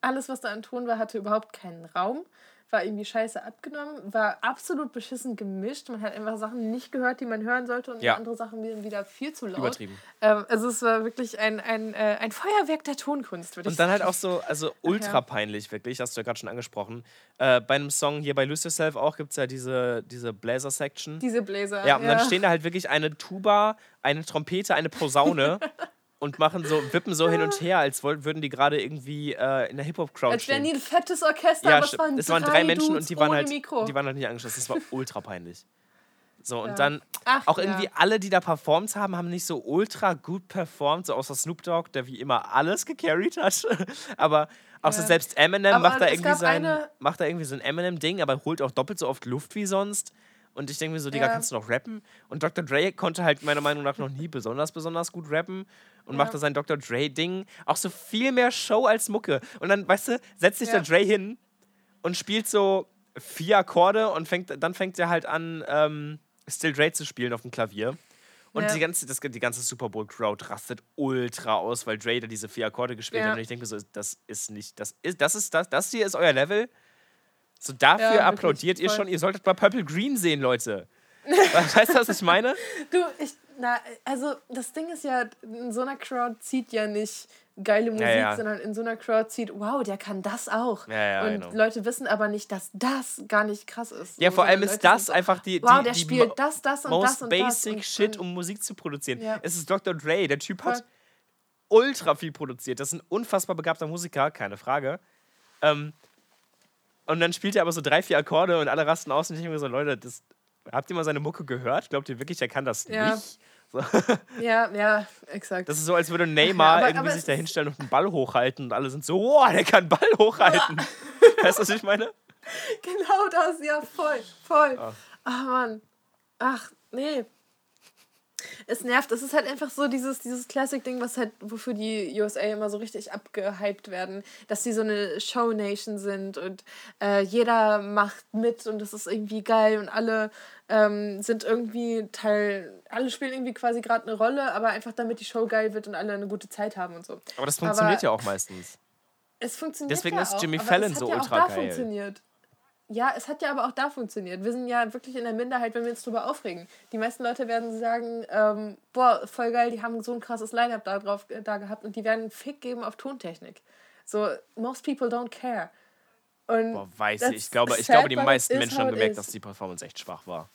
alles, was da an Ton war, hatte überhaupt keinen Raum. War irgendwie scheiße abgenommen, war absolut beschissen gemischt. Man hat einfach Sachen nicht gehört, die man hören sollte und Ja. andere Sachen wieder, wieder viel zu laut. Übertrieben. Ähm, also es war wirklich ein, ein, äh, ein Feuerwerk der Tonkunst, würde ich Und dann halt sagen. auch so, also ultra peinlich, wirklich, hast du ja gerade schon angesprochen. Äh, bei einem Song hier bei Lose Yourself auch gibt es ja diese, diese Blazer-Section. Diese Bläser. Ja, und dann stehen da halt wirklich eine Tuba, eine Trompete, eine Posaune *laughs* und machen so, wippen so hin und her, als würden die gerade irgendwie äh, in der Hip-Hop-Crowd Als wären die ein fettes Orchester, Ja, aber es waren, es waren drei, drei Menschen und die waren halt, Mikro. die waren halt nicht angeschlossen. Das war *laughs* ultra peinlich. So, und Ja. dann Ach, auch ja. irgendwie alle, die da performt haben, haben nicht so ultra gut performt, so außer Snoop Dogg, der wie immer alles gecarried hat. *laughs* aber auch so Ja. selbst Eminem Aber macht da irgendwie sein, macht da irgendwie so ein Eminem-Ding, aber holt auch doppelt so oft Luft wie sonst. Und ich denke mir so, Digga, Ja. kannst du noch rappen? Und Dr. Dre konnte halt meiner Meinung nach noch nie besonders, besonders gut rappen und Ja. machte sein Dr. Dre-Ding. Auch so viel mehr Show als Mucke. Und dann, weißt du, setzt sich Ja. der Dre hin und spielt so vier Akkorde und fängt, dann fängt er halt an, ähm, Still Dre zu spielen auf dem Klavier. Und Ja. die ganze, das, die ganze Super Bowl-Crowd rastet ultra aus, weil Dre da diese vier Akkorde gespielt hat. Und ich denke mir so, das ist nicht, das ist, das ist, das, das hier ist euer Level. So dafür Ja, applaudiert ihr voll. schon. Ihr solltet mal Purple Green sehen, Leute. *laughs* weißt du, was ich meine? Du, ich, na, also das Ding ist ja, in so einer Crowd zieht ja nicht geile Musik, ja. sondern in so einer Crowd zieht, wow, der kann das auch. Ja, ja, und genau. Leute wissen aber nicht, dass das gar nicht krass ist. Ja, So, vor allem ist Leute das sind einfach die, die, wow, der die spielt das, das und most das und das. basic und, Shit, um Musik zu produzieren. Ja. Es ist Dr. Dre. Der Typ hat ultra viel produziert. Das ist ein unfassbar begabter Musiker, keine Frage. Ähm, und dann spielt er aber so drei, vier Akkorde und alle rasten aus und ich denke mir so, Leute, das, habt ihr mal seine Mucke gehört? Glaubt ihr wirklich, er kann das Ja. nicht? So. *laughs* Ja, ja, exakt. Das ist so, als würde *laughs* Neymar aber- irgendwie aber sich da hinstellen und einen Ball hochhalten und alle sind so, oh, der kann einen Ball *laughs* hochhalten. weißt du, was ich meine? genau das, ja, voll, voll. Ah. Ach, Mann. Ach, nee. Es nervt. Es ist halt einfach so dieses, dieses Classic-Ding, was halt, wofür die USA immer so richtig abgehypt werden, dass sie so eine Show-Nation sind und äh, jeder macht mit und das ist irgendwie geil und alle ähm, sind irgendwie Teil, alle spielen irgendwie quasi gerade eine Rolle, aber einfach damit die Show geil wird und alle eine gute Zeit haben und so. Aber das funktioniert Aber- ja auch meistens. Es funktioniert Deswegen ja ist auch, Jimmy aber Fallon so ja ultra auch da geil. funktioniert. Ja, es hat ja aber auch da funktioniert. Wir sind ja wirklich in der Minderheit, wenn wir uns drüber aufregen. Die meisten Leute werden sagen, ähm, boah, voll geil, die haben so ein krasses Line-Up da drauf äh, da gehabt und die werden einen Fick geben auf Tontechnik. So, most people don't care. Und Boah, weiß ich. Ich glaube, ich glaube die meisten is Menschen haben it gemerkt, dass die Performance echt schwach war.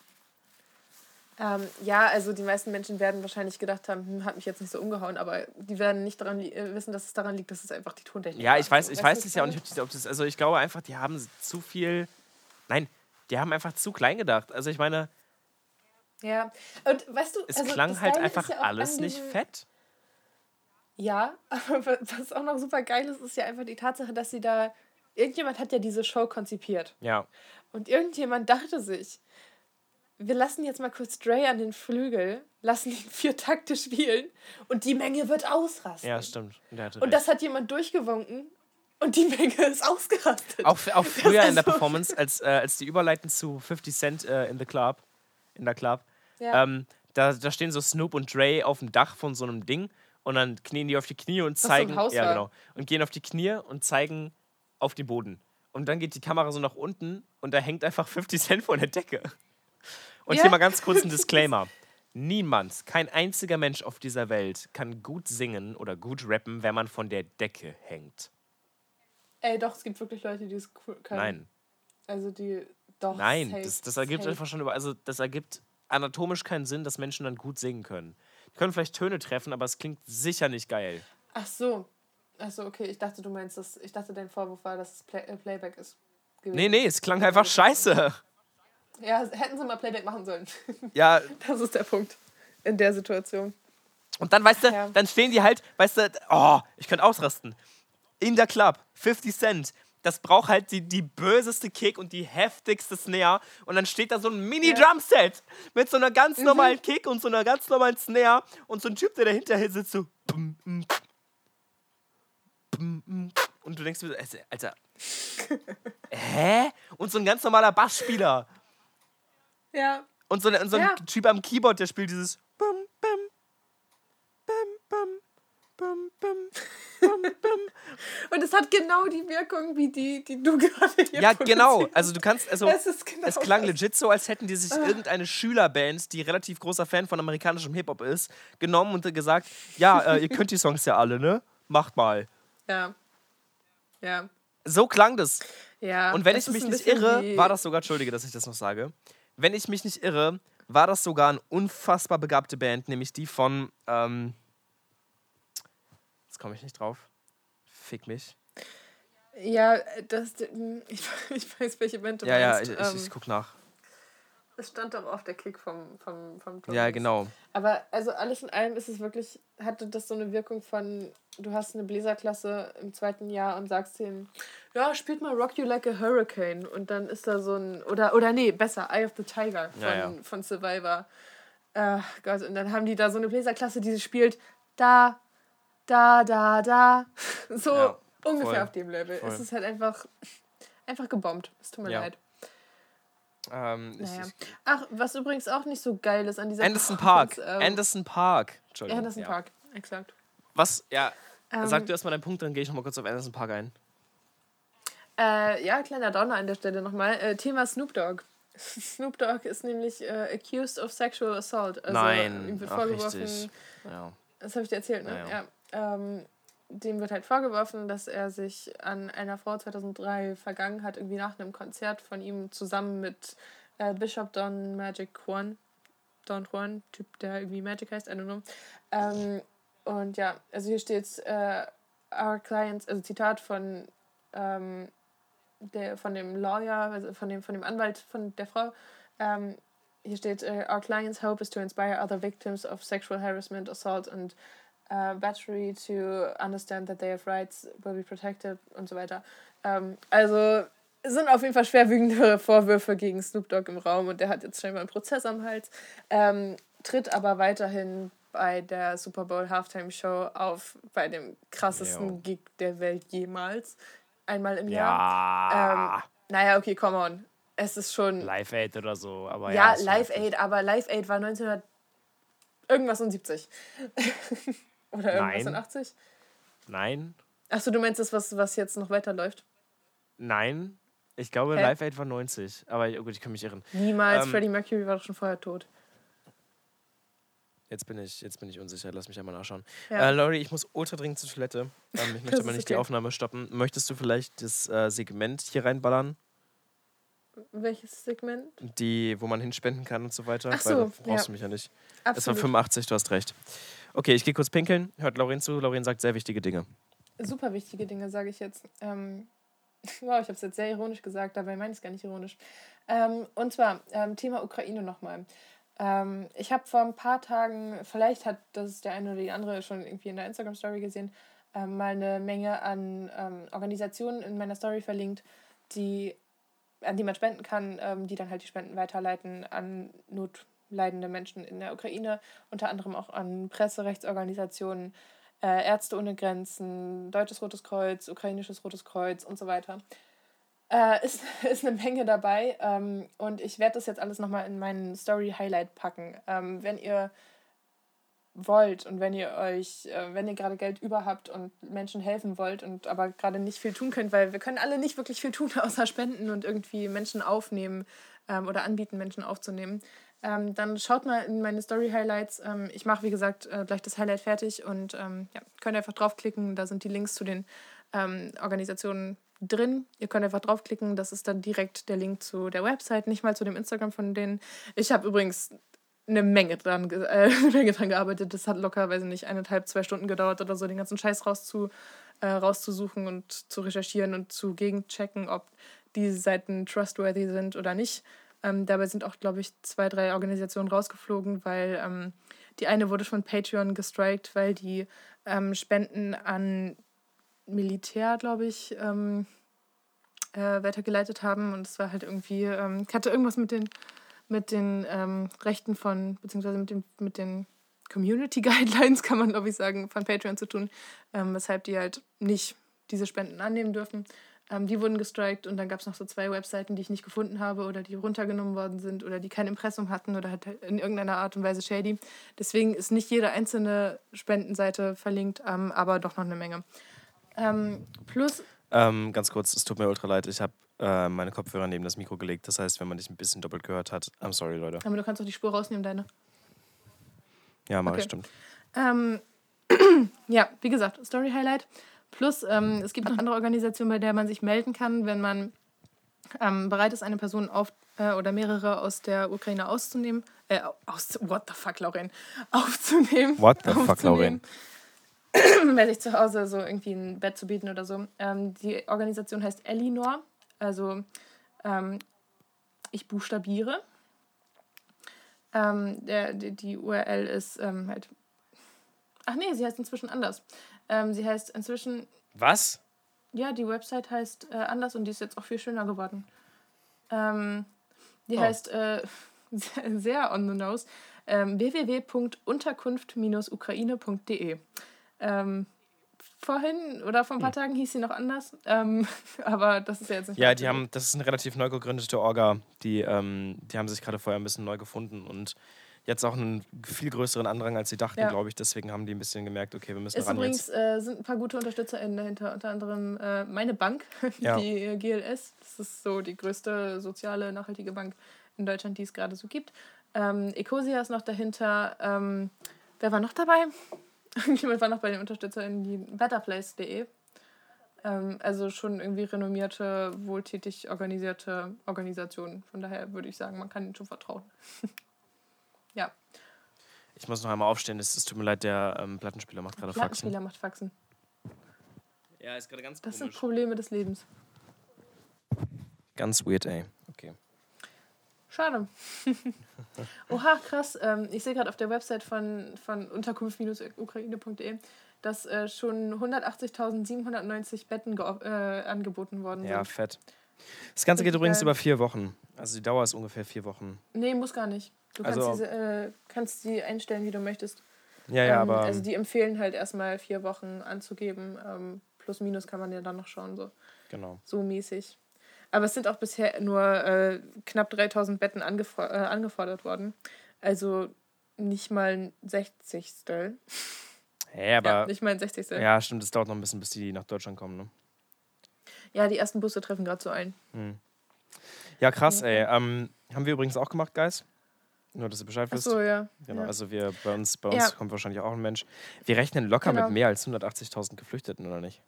Ähm, ja, also die meisten Menschen werden wahrscheinlich gedacht haben, hm, hat mich jetzt nicht so umgehauen, aber die werden nicht daran äh, wissen, dass es daran liegt, dass es einfach die Tontechnik Ja, war. ich weiß, ich weiß es ja auch nicht, ob das, also ich glaube einfach, die haben zu viel. Nein, Die haben einfach zu klein gedacht. Also ich meine, Ja. Und weißt du, es also klang halt einfach ja alles nicht fett. Ja, *laughs* aber was auch noch super geil ist, ist ja einfach die Tatsache, dass sie da. Irgendjemand hat ja diese Show konzipiert. Ja. Und irgendjemand dachte sich, wir lassen jetzt mal kurz Dre an den Flügel, lassen ihn *laughs* vier Takte spielen und die Menge wird ausrasten. Ja, stimmt. Und recht. das hat jemand durchgewunken und die Menge ist ausgerastet. Auch, auch früher in der so- Performance, als, äh, als die überleiten zu 50 Cent äh, in the Club, in der Club, Ja. ähm, da, da stehen so Snoop und Dre auf dem Dach von so einem Ding und dann knien die auf die Knie und so zeigen. Haus ja, genau. Und gehen auf die Knie und zeigen auf den Boden. Und dann geht die Kamera so nach unten und da hängt einfach 50 Cent vor der Decke. Und Ja. hier mal ganz kurz ein *laughs* Disclaimer. Niemand, kein einziger Mensch auf dieser Welt kann gut singen oder gut rappen, wenn man von der Decke hängt. Ey, doch, es gibt wirklich Leute, die es cool können. Nein. Also die. Doch. Nein, safe, das, das ergibt safe. einfach schon über. Also, das ergibt anatomisch keinen Sinn, dass Menschen dann gut singen können. Die können vielleicht Töne treffen, aber es klingt sicher nicht geil. Ach so. Ach so, okay. Ich dachte, du meinst das. Ich dachte, dein Vorwurf war, dass es Play äh, Playback ist. gewesen. Nee, nee, es klang einfach scheiße. Ja, hätten sie mal Playback machen sollen. *laughs* Ja, Das ist der Punkt. In der Situation. und dann, weißt du, Ja. dann stehen die halt, weißt du, oh, ich könnte ausrasten. In der Club, 50 Cent. Das braucht halt die, die böseste Kick und die heftigste Snare. Und dann steht da so ein Mini-Drumset mit so einer ganz normalen Kick und so einer ganz normalen Snare. Und so ein Typ, der dahinter sitzt, so. mm, mm. Und du denkst dir, so, Alter. *laughs* Hä? Und so ein ganz normaler Bassspieler. Ja. Und so, ein- so ein Ja. Typ am Keyboard, der spielt dieses. Hat genau die Wirkung wie die, die du *laughs* gerade hier Ja, genau. Also du kannst, also Es genau es klang das. legit so, als hätten die sich irgendeine Schülerband, die relativ großer Fan von amerikanischem Hip-Hop ist, genommen und gesagt, ja, äh, ihr könnt die Songs ja alle, ne? Macht mal. Ja. Ja. So klang das. Ja. Und wenn ich mich nicht irre, wie- war das sogar, entschuldige, dass ich das noch sage, wenn ich mich nicht irre, war das sogar eine unfassbar begabte Band, nämlich die von, ähm, jetzt komme ich nicht drauf, fick mich. Ja, das. *laughs* Ich, ich weiß, welche Band du Ja, ja, meinst. ich, ähm, ich, ich guck nach. Es stand doch auf der Kick vom, vom, vom Drum Ja, genau. Aber also alles in allem ist es wirklich, hatte das so eine Wirkung von, du hast eine Bläserklasse im zweiten Jahr und sagst denen, ja, spielt mal Rock You Like a Hurricane. Und dann ist da so ein, oder, oder nee, besser, Eye of the Tiger von, Ja, ja. von Survivor. Äh, Gott, und dann haben die da so eine Bläserklasse, die spielt da, da, da, da. *laughs* So Ja, ungefähr voll, auf dem Level. voll. Es ist halt einfach, einfach gebombt. Es tut mir Ja. leid. Ähm, Naja. Ach, was übrigens auch nicht so geil ist an dieser Anderson Park. Performance, ähm, Anderson Park. Entschuldigung. Anderson ja. Park, exakt. Was, ja, Ähm, sag du erstmal deinen Punkt, dann gehe ich nochmal kurz auf Anderson Park ein. Äh, ja, kleiner Downer an der Stelle nochmal. Äh, Thema Snoop Dogg. *laughs* Snoop Dogg ist nämlich äh, accused of sexual assault. Also, Nein, ihm wird ach, vorgeworfen, richtig. Ja. das habe ich dir erzählt, ne? Ja, Ja. Ähm, dem wird halt vorgeworfen, dass er sich an einer Frau 2003 vergangen hat, irgendwie nach einem Konzert von ihm zusammen mit äh, Bishop Don Magic Juan. Don Juan, Typ, der irgendwie Magic heißt, I don't know. Ähm, und ja, also hier steht äh, our clients, also Zitat von, ähm, der, von dem Lawyer, also von dem, von dem Anwalt von der Frau. Ähm, hier steht, äh, our client's hope is to inspire other victims of sexual harassment, assault and uh, battery to understand that they have rights, will be protected und so weiter. Ähm, also sind auf jeden Fall schwerwiegende *laughs* Vorwürfe gegen Snoop Dogg im Raum und der hat jetzt scheinbar einen Prozess am Hals, ähm, tritt aber weiterhin bei der Super Bowl Halftime Show auf, bei dem krassesten Jo. Gig der Welt jemals. Einmal im Jahr. Ja. Ähm, naja, okay, come on. Es ist schon. Live Aid oder so, aber ja. ja, Live. Aid, aber Live Aid war 1900 irgendwas und 70. *laughs* Oder irgendwas Nein. und 80? Nein, Achso, du meinst das, was, was jetzt noch weiterläuft? nein. Ich glaube, Hä? Live Aid war 90. Aber oh gut, ich kann mich irren. Niemals. Ähm, Freddie Mercury war doch schon vorher tot. Jetzt bin ich, jetzt bin ich unsicher. Lass mich einmal nachschauen. Ja. Äh, Lori, ich muss ultra dringend zur Toilette. Ähm, ich *laughs* möchte aber nicht die okay. Aufnahme stoppen. Möchtest du vielleicht das äh, Segment hier reinballern? Welches Segment? Die, wo man hinspenden kann und so weiter? Ach Weil so, da brauchst ja. du mich ja nicht. Es war Absolut. 85, du hast recht. Okay, ich gehe kurz pinkeln. Hört Lauren zu. Lauren sagt sehr wichtige Dinge. Super wichtige Dinge, sage ich jetzt. Ähm, *laughs* wow, ich habe es jetzt sehr ironisch gesagt, dabei meine ich es gar nicht ironisch. Ähm, und zwar ähm, Thema Ukraine nochmal. Ähm, ich habe vor ein paar Tagen, vielleicht hat das der eine oder die andere schon irgendwie in der Instagram-Story gesehen, ähm, mal eine Menge an ähm, Organisationen in meiner Story verlinkt, die, an die man spenden kann, die dann halt die Spenden weiterleiten an notleidende Menschen in der Ukraine, unter anderem auch an Presserechtsorganisationen, äh, Ärzte ohne Grenzen, Deutsches Rotes Kreuz, Ukrainisches Rotes Kreuz und so weiter. Äh, ist, *laughs* ist eine Menge dabei ähm, und ich werde das jetzt alles nochmal in meinen Story-Highlight packen. Ähm, wenn ihr wollt und wenn ihr euch, äh, wenn ihr gerade Geld über habt und Menschen helfen wollt und aber gerade nicht viel tun könnt, weil wir können alle nicht wirklich viel tun, *laughs* außer spenden und irgendwie Menschen aufnehmen ähm, oder anbieten, Menschen aufzunehmen, ähm, dann schaut mal in meine Story-Highlights. Ähm, ich mache, wie gesagt, äh, gleich das Highlight fertig und ähm, ja, könnt einfach draufklicken. Da sind die Links zu den ähm, Organisationen drin. Ihr könnt einfach draufklicken. Das ist dann direkt der Link zu der Website, nicht mal zu dem Instagram von denen. Ich habe übrigens eine Menge dran, äh, *laughs* eine Menge dran gearbeitet. Das hat locker, weiß ich nicht, eineinhalb, zwei Stunden gedauert oder so, den ganzen Scheiß rauszu, äh, rauszusuchen und zu recherchieren und zu gegenchecken, ob diese Seiten trustworthy sind oder nicht. Ähm, dabei sind auch, glaube ich, zwei, drei Organisationen rausgeflogen, weil ähm, die eine wurde von Patreon gestrikt, weil die ähm, Spenden an Militär, glaube ich, ähm, äh, weitergeleitet haben. Und es war halt irgendwie, ähm, hatte irgendwas mit den, mit den ähm, Rechten von, beziehungsweise mit, dem, mit den Community *laughs* Guidelines, kann man, glaube ich, sagen, von Patreon zu tun, weshalb die halt nicht diese Spenden annehmen dürfen. Ähm, die wurden gestrikt und dann gab es noch so zwei Webseiten, die ich nicht gefunden habe oder die runtergenommen worden sind oder die kein Impressum hatten oder halt in irgendeiner Art und Weise shady. Deswegen ist nicht jede einzelne Spendenseite verlinkt, ähm, aber doch noch eine Menge. Ähm, plus. Ähm, ganz kurz, es tut mir ultra leid. Ich habe äh, meine Kopfhörer neben das Mikro gelegt. Das heißt, wenn man dich ein bisschen doppelt gehört hat, I'm sorry, Leute. Aber du kannst auch die Spur rausnehmen, deine. Ja, mach okay. ich, stimmt. Ähm, *clears throat* ja, wie gesagt, Story Highlight. Plus, ähm, es gibt noch andere Organisationen, bei der man sich melden kann, wenn man ähm, bereit ist, eine Person auf, äh, oder mehrere aus der Ukraine auszunehmen. Äh, aus, what the fuck, Lauren? *laughs* Aufzunehmen. What the fuck, Lauren? *clears throat* bei sich zu Hause so irgendwie ein Bett zu bieten oder so. Ähm, die Organisation heißt Elinor. Also ähm, ich buchstabiere. Ähm, der, die, die URL ist ähm, halt. Ach nee, sie heißt inzwischen anders. Ähm, sie heißt inzwischen. Was? Ja, die Website heißt äh, anders und die ist jetzt auch viel schöner geworden. Ähm, die oh. heißt äh, *laughs* sehr on the nose. www.unterkunft-ukraine.de ähm, vorhin oder vor ein paar hm. Tagen hieß sie noch anders, ähm, *laughs* aber das ist ja jetzt nicht. Ja, die haben, das ist eine relativ neu gegründete Orga, die, ähm, die haben sich gerade vorher ein bisschen neu gefunden und jetzt auch einen viel größeren Andrang, als sie dachten, ja. glaube ich. Deswegen haben die ein bisschen gemerkt, okay, wir müssen ist ran übrigens, jetzt. Äh, sind ein paar gute UnterstützerInnen dahinter, unter anderem äh, meine Bank, *laughs* ja. die GLS. Das ist so die größte soziale, nachhaltige Bank in Deutschland, die es gerade so gibt. Ähm, Ecosia ist noch dahinter. Ähm, wer war noch dabei? *laughs* Irgendjemand war noch bei den UnterstützerInnen, die betterplace.de. Ähm, also schon irgendwie renommierte, wohltätig organisierte Organisationen. Von daher würde ich sagen, man kann ihnen schon vertrauen. *laughs* Ich muss noch einmal aufstehen, es tut mir leid, der ähm, Plattenspieler macht gerade Faxen. Plattenspieler macht Faxen. Ja, ist gerade ganz Das komisch. sind Probleme des Lebens. Ganz weird, ey. Schade. *laughs* Oha, krass. Ähm, ich sehe gerade auf der Website von, von unterkunft-ukraine.de, dass äh, schon 180.790 Betten äh, angeboten worden sind. Ja, fett. Das Ganze geht übrigens über vier Wochen. Also die Dauer ist ungefähr vier Wochen. Nee, muss gar nicht. Du kannst, also, diese, äh, kannst die einstellen, wie du möchtest. Ja, ja, ähm, aber. Also die empfehlen halt erstmal vier Wochen anzugeben. Ähm, plus, minus kann man ja dann noch schauen. So. Genau. So mäßig. Aber es sind auch bisher nur äh, knapp 3000 Betten angef äh, angefordert worden. Also nicht mal ein Sechzigstel. Hä, aber. Ja, nicht mal ein Sechzigstel. Ja, stimmt, es dauert noch ein bisschen, bis die nach Deutschland kommen, ne? Ja, die ersten Busse treffen gerade so ein. Hm. Ja, krass, ey. Ähm, haben wir übrigens auch gemacht, Guys. Nur, dass ihr Bescheid wisst. Ach so, ja. Genau, ja. also wir, bei uns, bei uns ja. kommt wahrscheinlich auch ein Mensch. Wir rechnen locker genau. mit mehr als 180.000 Geflüchteten, oder nicht?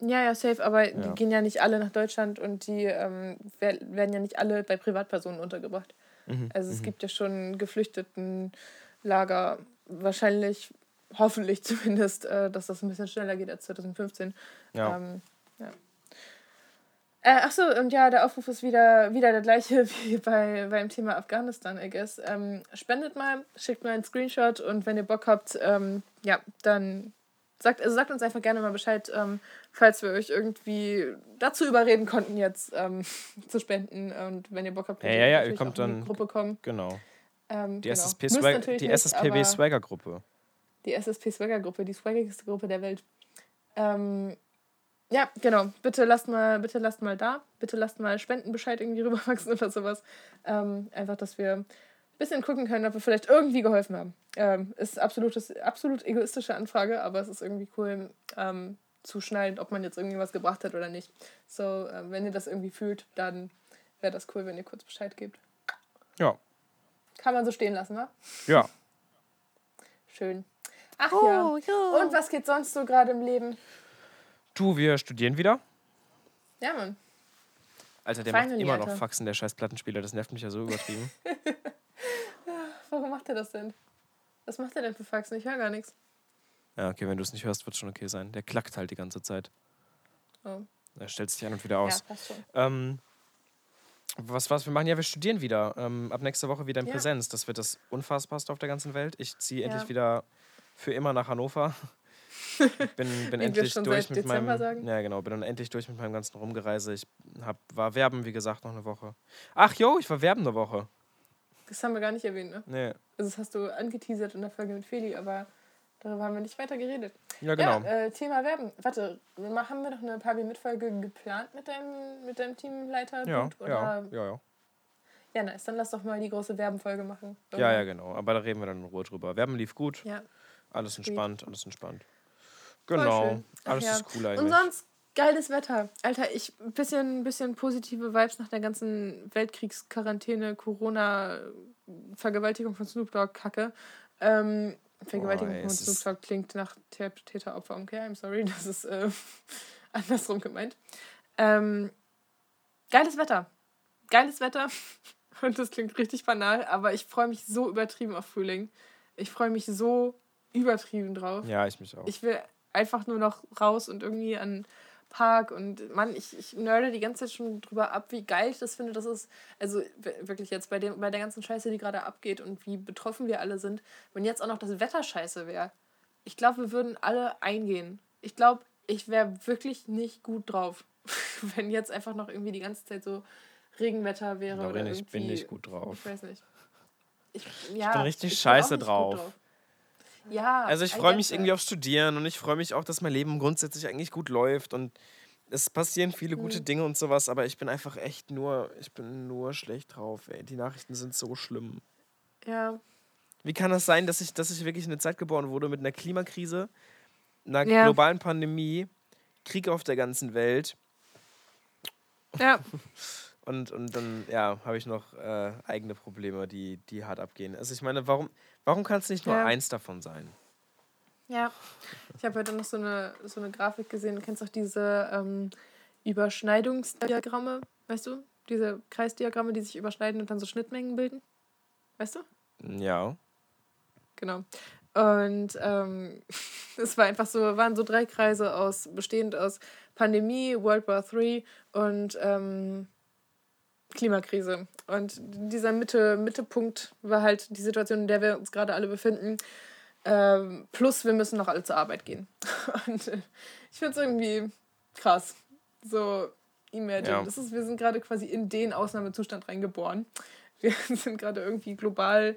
Ja, ja, safe, aber ja. die gehen ja nicht alle nach Deutschland und die ähm, werden ja nicht alle bei Privatpersonen untergebracht. Mhm. Also es mhm. gibt ja schon Geflüchtetenlager, wahrscheinlich, hoffentlich *laughs* zumindest, äh, dass das ein bisschen schneller geht als 2015. Ja. Ähm, ja. Äh, achso, und ja, der Aufruf ist wieder, wieder der gleiche *laughs* wie bei, beim Thema Afghanistan, I guess. Ähm, spendet mal, schickt mal einen Screenshot und wenn ihr Bock habt, ähm, ja, dann sagt, also sagt uns einfach gerne mal Bescheid, ähm, falls wir euch irgendwie dazu überreden konnten, jetzt ähm, *laughs* zu spenden. Und wenn ihr Bock habt, Ja, könnt ja, ja, ihr natürlich kommt auch in die dann. Gruppe kommen. Genau. Ähm, Die, genau. SSP Swag, die nicht, SSPW aber- Swagger Gruppe. Die SSP Swagger Gruppe, die swaggigste Gruppe der Welt. Ähm, ja, genau. Bitte lasst mal, bitte lasst mal da. Bitte lasst mal Spendenbescheid irgendwie *laughs* rüberwachsen oder sowas. Ähm, einfach, dass wir ein bisschen gucken können, ob wir vielleicht irgendwie geholfen haben. Ähm, ist absolutes, absolut egoistische Anfrage, aber es ist irgendwie cool ähm, zu schneiden, ob man jetzt irgendwie was gebracht hat oder nicht. So, ähm, wenn ihr das irgendwie fühlt, dann wäre das cool, wenn ihr kurz Bescheid gebt. Ja. Kann man so stehen lassen, wa? Ja. Schön. Ach ja. Und was geht sonst so gerade im Leben? Du, wir studieren wieder. Ja, Mann. Alter, der macht Finally, immer noch Alter. Faxen, der scheiß Plattenspieler. Das nervt mich ja so übertrieben. *laughs* Warum macht er das denn? Was macht er denn für Faxen? Ich höre gar nichts. ja, okay, wenn du es nicht hörst, wird schon okay sein. Der klackt halt die ganze Zeit. Oh. Er stellt sich an und wieder aus. Ja, passt schon. Ähm, was war's? Wir machen ja, wir studieren wieder. Ähm, ab nächster Woche wieder in Ja. Präsenz. Das wird das Unfassbarste auf der ganzen Welt. Ich ziehe endlich Ja. wieder für immer nach Hannover. *laughs* bin, bin wir endlich durch mit Dezember meinem. sagen. Ja, genau. Bin dann endlich durch mit meinem ganzen Rumgereise. Ich hab, war werben, wie gesagt, noch eine Woche. Ach jo, ich war werben eine Woche. Das haben wir gar nicht erwähnt, ne? Nee. Also das hast du angeteasert in der Folge mit Feli, aber darüber haben wir nicht weiter geredet. Ja, genau. Ja, äh, Thema Werben. Warte, haben wir noch eine Pabi-Mitfolge geplant mit deinem, mit deinem Teamleiter? Ja, Dude, ja, ja, ja. Ja, nice. Dann lass doch mal die große Werbenfolge machen. Ja, ja, genau. Aber da reden wir dann in Ruhe drüber. Werben lief gut. Ja, Alles entspannt, alles entspannt. Genau. Alles ja. ist cool eigentlich. Und sonst geiles Wetter. Alter, ich ein bisschen, bisschen positive Vibes nach der ganzen Weltkriegsquarantäne, Corona, Vergewaltigung von Snoop Dogg Kacke. Ähm, Vergewaltigung Boah, von Snoop Dogg klingt nach Tä- Täter-Opfer-Umkehr. I'm sorry, *laughs* das ist äh, *laughs* andersrum gemeint. Ähm, geiles Wetter. Geiles Wetter. *laughs* Und das klingt richtig banal, aber ich freue mich so übertrieben auf Frühling. Ich freue mich so übertrieben drauf. ja, ich mich auch. Ich will einfach nur noch raus und irgendwie an Park und Mann, ich, ich nerde die ganze Zeit schon drüber ab, wie geil ich das finde. Das ist, also wirklich jetzt bei, dem, bei der ganzen Scheiße, die gerade abgeht und wie betroffen wir alle sind, wenn jetzt auch noch das Wetter scheiße wäre. Ich glaube, wir würden alle eingehen. Ich glaube, ich wäre wirklich nicht gut drauf, *laughs* wenn jetzt einfach noch irgendwie die ganze Zeit so Regenwetter wäre. oder Lauren, ich bin nicht gut drauf. Ich weiß nicht. Ich, ja, bin richtig bin auch scheiße nicht gut drauf. Ja. Also ich freue mich irgendwie aufs Studieren und ich freue mich auch, dass mein Leben grundsätzlich eigentlich gut läuft und es passieren viele gute Dinge und sowas, aber ich bin einfach echt nur, ich bin nur schlecht drauf, ey. Die Nachrichten sind so schlimm. Ja. Wie kann das sein, dass ich, dass ich wirklich in eine Zeit geboren wurde mit einer Klimakrise, einer Ja. globalen Pandemie, Krieg auf der ganzen Welt Ja. *laughs* und, und dann, ja, habe ich noch äh, eigene Probleme, die, die hart abgehen. Also ich meine, warum, warum kann es nicht nur Ja. eins davon sein? Ja, ich habe heute noch so eine, so eine Grafik gesehen. Du kennst auch diese ähm, Überschneidungsdiagramme, weißt du? Diese Kreisdiagramme, die sich überschneiden und dann so Schnittmengen bilden. Weißt du? Ja. Genau. Und ähm, *laughs* es war einfach so, waren so drei Kreise aus, bestehend aus Pandemie, World War III und ähm, Klimakrise. Und dieser Mitte, Mittepunkt war halt die Situation, in der wir uns gerade alle befinden. Ähm, plus, wir müssen noch alle zur Arbeit gehen. *laughs* Und äh, ich finde es irgendwie krass. So, imagine. Ja. Das ist, wir sind gerade quasi in den Ausnahmezustand reingeboren. *laughs* Wir sind gerade irgendwie global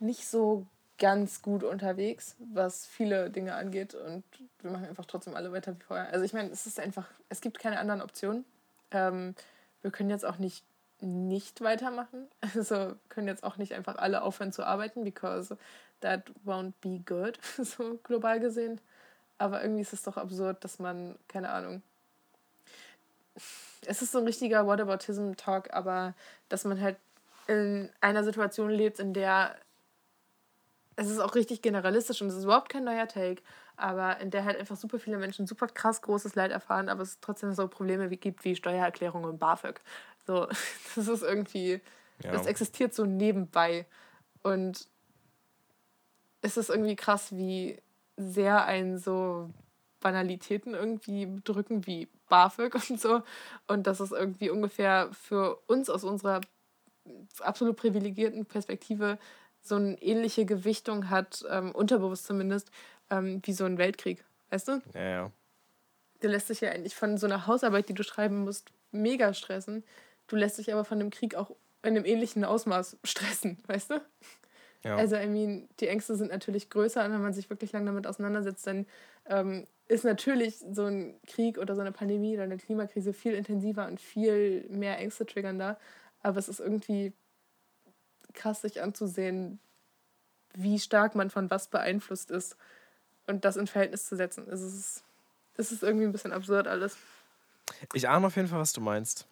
nicht so ganz gut unterwegs, was viele Dinge angeht. Und wir machen einfach trotzdem alle weiter wie vorher. Also ich meine, es ist einfach, es gibt keine anderen Optionen. Ähm, wir können jetzt auch nicht nicht weitermachen. *laughs* Also können jetzt auch nicht einfach alle aufhören zu arbeiten, because that won't be good, *laughs* so global gesehen. Aber irgendwie ist es doch absurd, dass man, keine Ahnung. Es ist so ein richtiger Whataboutism-Talk, aber dass man halt in einer Situation lebt, in der es ist auch richtig generalistisch und es ist überhaupt kein neuer Take, aber in der halt einfach super viele Menschen super krass großes Leid erfahren, aber es trotzdem so Probleme gibt wie Steuererklärung und BAföG. So, *laughs* das ist irgendwie, Ja. das existiert so nebenbei und es ist irgendwie krass, wie sehr ein so Banalitäten irgendwie drücken, wie BAföG *laughs* und so. Und dass es irgendwie ungefähr für uns aus unserer absolut privilegierten Perspektive so eine ähnliche Gewichtung hat, ähm, unterbewusst zumindest, ähm, wie so ein Weltkrieg. Weißt du? Ja, ja. Du lässt dich ja eigentlich von so einer Hausarbeit, die du schreiben musst, mega stressen. Du lässt dich aber von dem Krieg auch in einem ähnlichen Ausmaß stressen, *laughs* weißt du? Ja. Also, I mean, die Ängste sind natürlich größer und wenn man sich wirklich lange damit auseinandersetzt, dann ähm, ist natürlich so ein Krieg oder so eine Pandemie oder eine Klimakrise viel intensiver und viel mehr Ängste triggern da. Aber es ist irgendwie krass, sich anzusehen, wie stark man von was beeinflusst ist und das in Verhältnis zu setzen. Es ist, es ist irgendwie ein bisschen absurd alles. Ich ahne auf jeden Fall, was du meinst.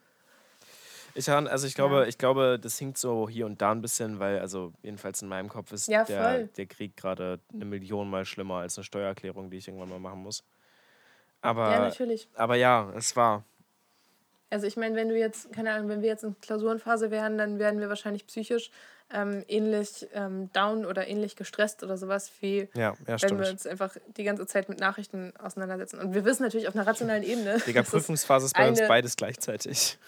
Ich also ich glaube, Ja. ich glaube, das hinkt so hier und da ein bisschen, weil, also jedenfalls in meinem Kopf ist Ja, der, der Krieg gerade eine Million Mal schlimmer als eine Steuererklärung, die ich irgendwann mal machen muss. Aber ja, natürlich. aber ja, es war. Also ich meine, wenn du jetzt, keine Ahnung, wenn wir jetzt in Klausurenphase wären, dann wären wir wahrscheinlich psychisch ähm, ähnlich ähm, down oder ähnlich gestresst oder sowas wie Ja, ja, wenn wir uns einfach die ganze Zeit mit Nachrichten auseinandersetzen. Und wir wissen natürlich auf einer rationalen Ebene. Digga, *laughs* Prüfungsphase ist bei uns beides gleichzeitig.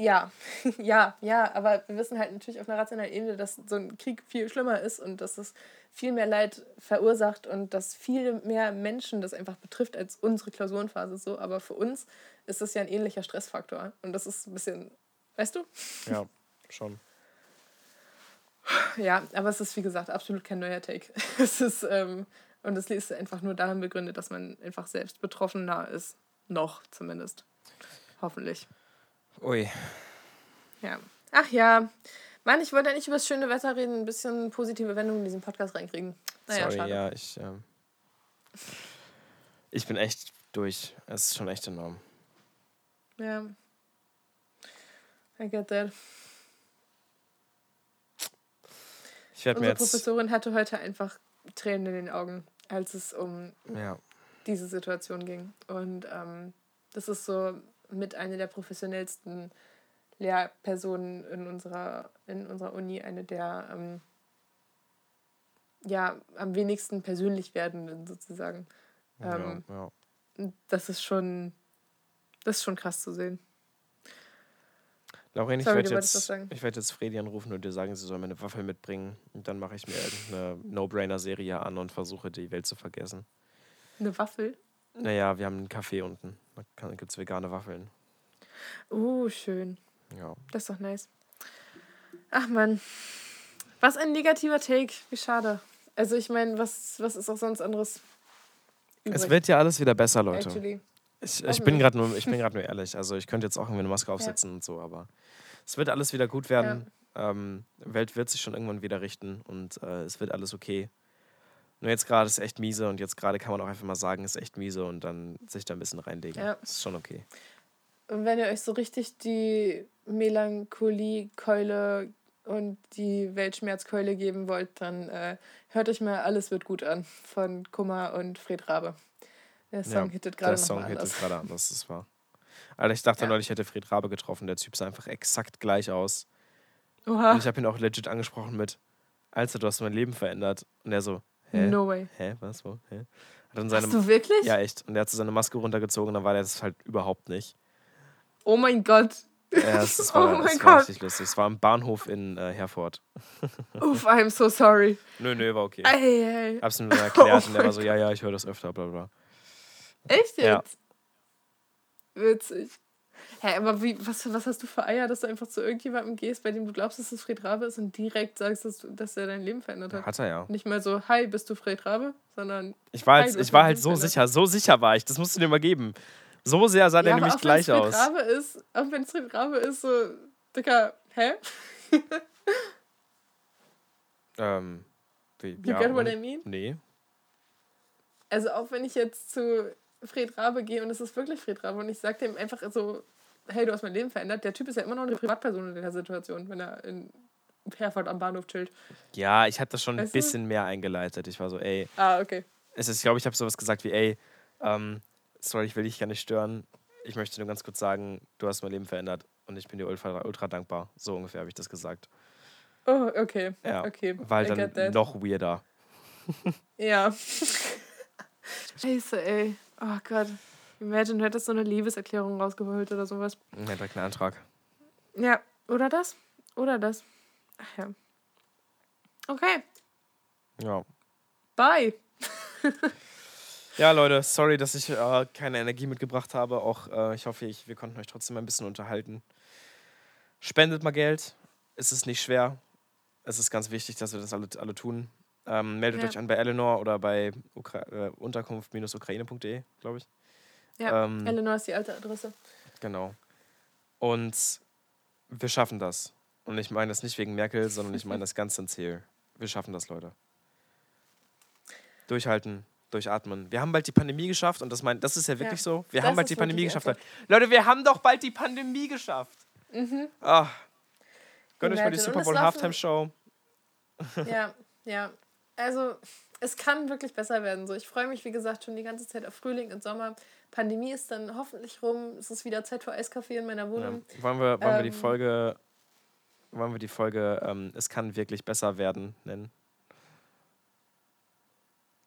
Ja, *laughs* ja, ja, aber wir wissen halt natürlich auf einer rationalen Ebene, dass so ein Krieg viel schlimmer ist und dass es viel mehr Leid verursacht und dass viel mehr Menschen das einfach betrifft als unsere Klausurenphase so. Aber für uns ist das ja ein ähnlicher Stressfaktor und das ist ein bisschen, weißt du? Ja, schon. Ja, aber es ist wie gesagt absolut kein neuer Take. *laughs* Es ist, ähm, und es ist einfach nur darin begründet, dass man einfach selbst betroffener ist. Noch zumindest. Hoffentlich. Ui. Ja. Ach ja. Mann, ich wollte eigentlich über das schöne Wetter reden, ein bisschen positive Wendungen in diesen Podcast reinkriegen. Naja, Sorry, schade. ja, ich. Ähm, ich bin echt durch. Es ist schon echt enorm. Ja. I get that. Ich werde mir Unsere jetzt. Professorin hatte heute einfach Tränen in den Augen, als es um Ja, diese Situation ging. Und ähm, das ist so mit einer der professionellsten Lehrpersonen in unserer, in unserer Uni, eine der ähm, ja, am wenigsten persönlich werdenden sozusagen. Ähm, ja, ja. Das ist schon, das ist schon krass zu sehen. Lauren, ich werde jetzt, ich werd jetzt Fredi anrufen und dir sagen, sie soll mir eine Waffel mitbringen. Und dann mache ich mir irgendeine No-Brainer-Serie an und versuche, die Welt zu vergessen. Eine Waffel. Naja, wir haben einen Café unten. Da gibt es vegane Waffeln. Oh, schön. Ja. Das ist doch nice. Ach man. Was ein negativer Take. Wie schade. Also ich meine, was, was ist auch sonst anderes übrig? Es wird ja alles wieder besser, Leute. Actually. Ich, ich bin gerade nur, ich *laughs* bin grad nur ehrlich. Also ich könnte jetzt auch irgendwie eine Maske aufsetzen und so, aber es wird alles wieder gut werden. Ähm, Welt wird sich schon irgendwann wieder richten und äh, es wird alles okay. Nur jetzt gerade ist echt miese und jetzt gerade kann man auch einfach mal sagen, ist echt miese und dann sich da ein bisschen reinlegen. Ja. Ist schon okay. Und wenn ihr euch so richtig die Melancholie-Keule und die Weltschmerzkeule geben wollt, dann äh, hört euch mal Alles wird gut an von Kummer und Fred Rabe. Der Song Ja, hittet Der gerade Song nochmal hittet anders. gerade anders, das war. Alter, ich dachte Ja. neulich, ich hätte Fred Rabe getroffen. Der Typ sah einfach exakt gleich aus. Oha, Und ich habe ihn auch legit angesprochen mit, Alter, du hast mein Leben verändert. Und er so, hä? no way. Hä? Was? Wo? Hä? Hat dann seine, Hast du wirklich? ja, echt. Und er hat so seine Maske runtergezogen und dann war der das halt überhaupt nicht. Oh mein Gott. Ja, es, es *laughs* Oh war, mein es war Gott. richtig lustig. Es war am Bahnhof in äh, Herford. *laughs* Uff, I'm so sorry. Nö, nö, war okay. Ey, ey. Hab's ihm dann erklärt *laughs* Oh und der war so, ja, ja, ich höre das öfter, bla bla. Echt jetzt? Ja. Witzig. Hä, aber wie, was, was hast du für Eier, dass du einfach zu irgendjemandem gehst, bei dem du glaubst, dass es Fred Rabe ist und direkt sagst, dass, du- dass er dein Leben verändert hat? Hat er ja. Nicht mal so, hi, bist du Fred Rabe? Sondern, Ich war, halt, hast ich war halt so sicher, so sicher war ich. Das musst du dir mal geben. So sehr sah der ja, aber nämlich auch gleich wenn es aus. Fred Rabe ist, auch wenn es Fred Rabe ist, so, Dicker, hä? *laughs* Ähm, wie, You get what I mean? Nee. Also auch wenn ich jetzt zu Fred Rabe gehe und es ist wirklich Fred Rabe und ich sage dem einfach so, hey, du hast mein Leben verändert, der Typ ist ja immer noch eine Privatperson in der Situation, wenn er in Herford am Bahnhof chillt. Ja, ich hatte das schon ein Weißt du? bisschen mehr eingeleitet. Ich war so, ey, Ah, okay. es ist, ich glaube, ich habe sowas gesagt wie, ey, ähm, sorry, ich will dich gar nicht stören. Ich möchte nur ganz kurz sagen, du hast mein Leben verändert und ich bin dir ultra, ultra dankbar. So ungefähr habe ich das gesagt. Oh, okay. Ja, Okay. Get dann noch weirder. Ja. *laughs* Scheiße, ey. Oh Gott. Imagine, du hättest so eine Liebeserklärung rausgeholt oder sowas. Ja, direkt einen Antrag. Ja, oder das? Oder das. Ach ja. Okay, Ja. bye. Ja, Leute, sorry, dass ich äh, keine Energie mitgebracht habe. Auch äh, ich hoffe, ich, wir konnten euch trotzdem ein bisschen unterhalten. Spendet mal Geld. Es ist nicht schwer. Es ist ganz wichtig, dass wir das alle, alle tun. Ähm, meldet Ja. euch an bei Eleanor oder bei Ukra äh, unterkunft-ukraine.de, glaube ich. Ja, Ähm, Eleanor ist die alte Adresse. Genau. Und wir schaffen das. Und ich meine das nicht wegen Merkel, sondern ich meine das ganz im Ziel. Wir schaffen das, Leute. Durchhalten, durchatmen. Wir haben bald die Pandemie geschafft und das, mein, das ist ja wirklich Ja, so. Wir haben bald die Pandemie geschafft. einfach. Leute, wir haben doch bald die Pandemie geschafft. Mhm. Ah. Gönnt euch mal die. Super Bowl Halftime Show. Ja, ja. Also, es kann wirklich besser werden. So, ich freue mich, wie gesagt, schon die ganze Zeit auf Frühling und Sommer. Pandemie ist dann hoffentlich rum. Es ist wieder Zeit für Eiskaffee in meiner Ja. Wohnung. Wollen, wir, wollen wir die Ähm. Folge, wollen wir die Folge ähm, Es kann wirklich besser werden nennen?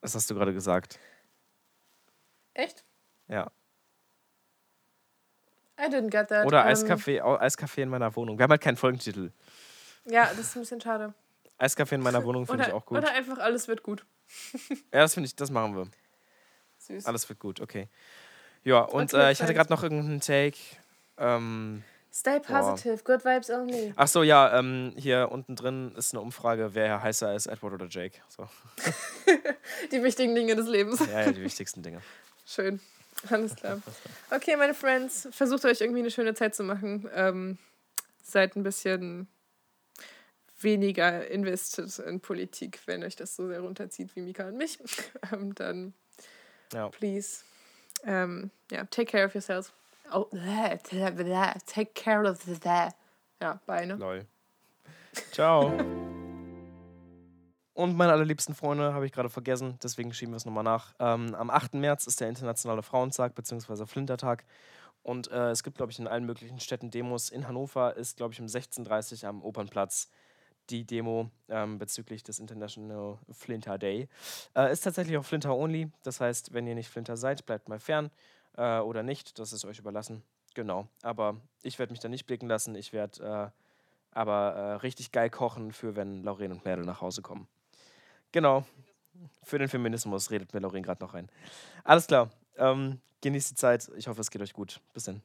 Was hast du gerade gesagt? Echt? Ja. I didn't get that. Oder Ähm, Eiskaffee, au- Eiskaffee in meiner Wohnung. Wir haben halt keinen Folgentitel. Ja, das ist ein bisschen schade. Eiskaffee in meiner Wohnung finde ich auch gut. oder einfach alles wird gut. Ja, das finde ich, das machen wir. Süß. Alles wird gut, okay. Ja, und Okay, äh, ich hatte gerade noch irgendeinen Take. Ähm, Stay positive, good vibes only. ach so, ja, ähm, hier unten drin ist eine Umfrage, wer heißer ist, Edward oder Jake. So. *laughs* Die wichtigen Dinge des Lebens. Ja, ja, die wichtigsten Dinge. Schön. Alles klar. Okay, meine Friends, versucht euch irgendwie eine schöne Zeit zu machen. Ähm, seid ein bisschen weniger invested in Politik, wenn euch das so sehr runterzieht wie Mika und mich. *laughs* Ähm, dann Ja. please, ähm, ja, take care of yourselves. Oh, *laughs* take care of the Ja, Beine. Lol. Ciao. Und meine allerliebsten Freunde habe ich gerade vergessen, deswegen schieben wir es nochmal nach. Ähm, am 8. März ist der Internationale Frauentag bzw. Flintertag. Und äh, es gibt, glaube ich, in allen möglichen Städten Demos. In Hannover ist, glaube ich, um 16.30 Uhr am Opernplatz die Demo ähm, bezüglich des International Flinter Day. Äh, ist tatsächlich auch Flinter only. Das heißt, wenn ihr nicht Flinter seid, bleibt mal fern äh, oder nicht. Das ist euch überlassen. Genau. Aber ich werde mich da nicht blicken lassen. Ich werde äh, aber äh, richtig geil kochen für wenn Lauren und Merle nach Hause kommen. Genau. Für den Feminismus redet mir Lauren gerade noch ein. Alles klar. Ähm, genießt die Zeit. Ich hoffe, es geht euch gut. Bis dann.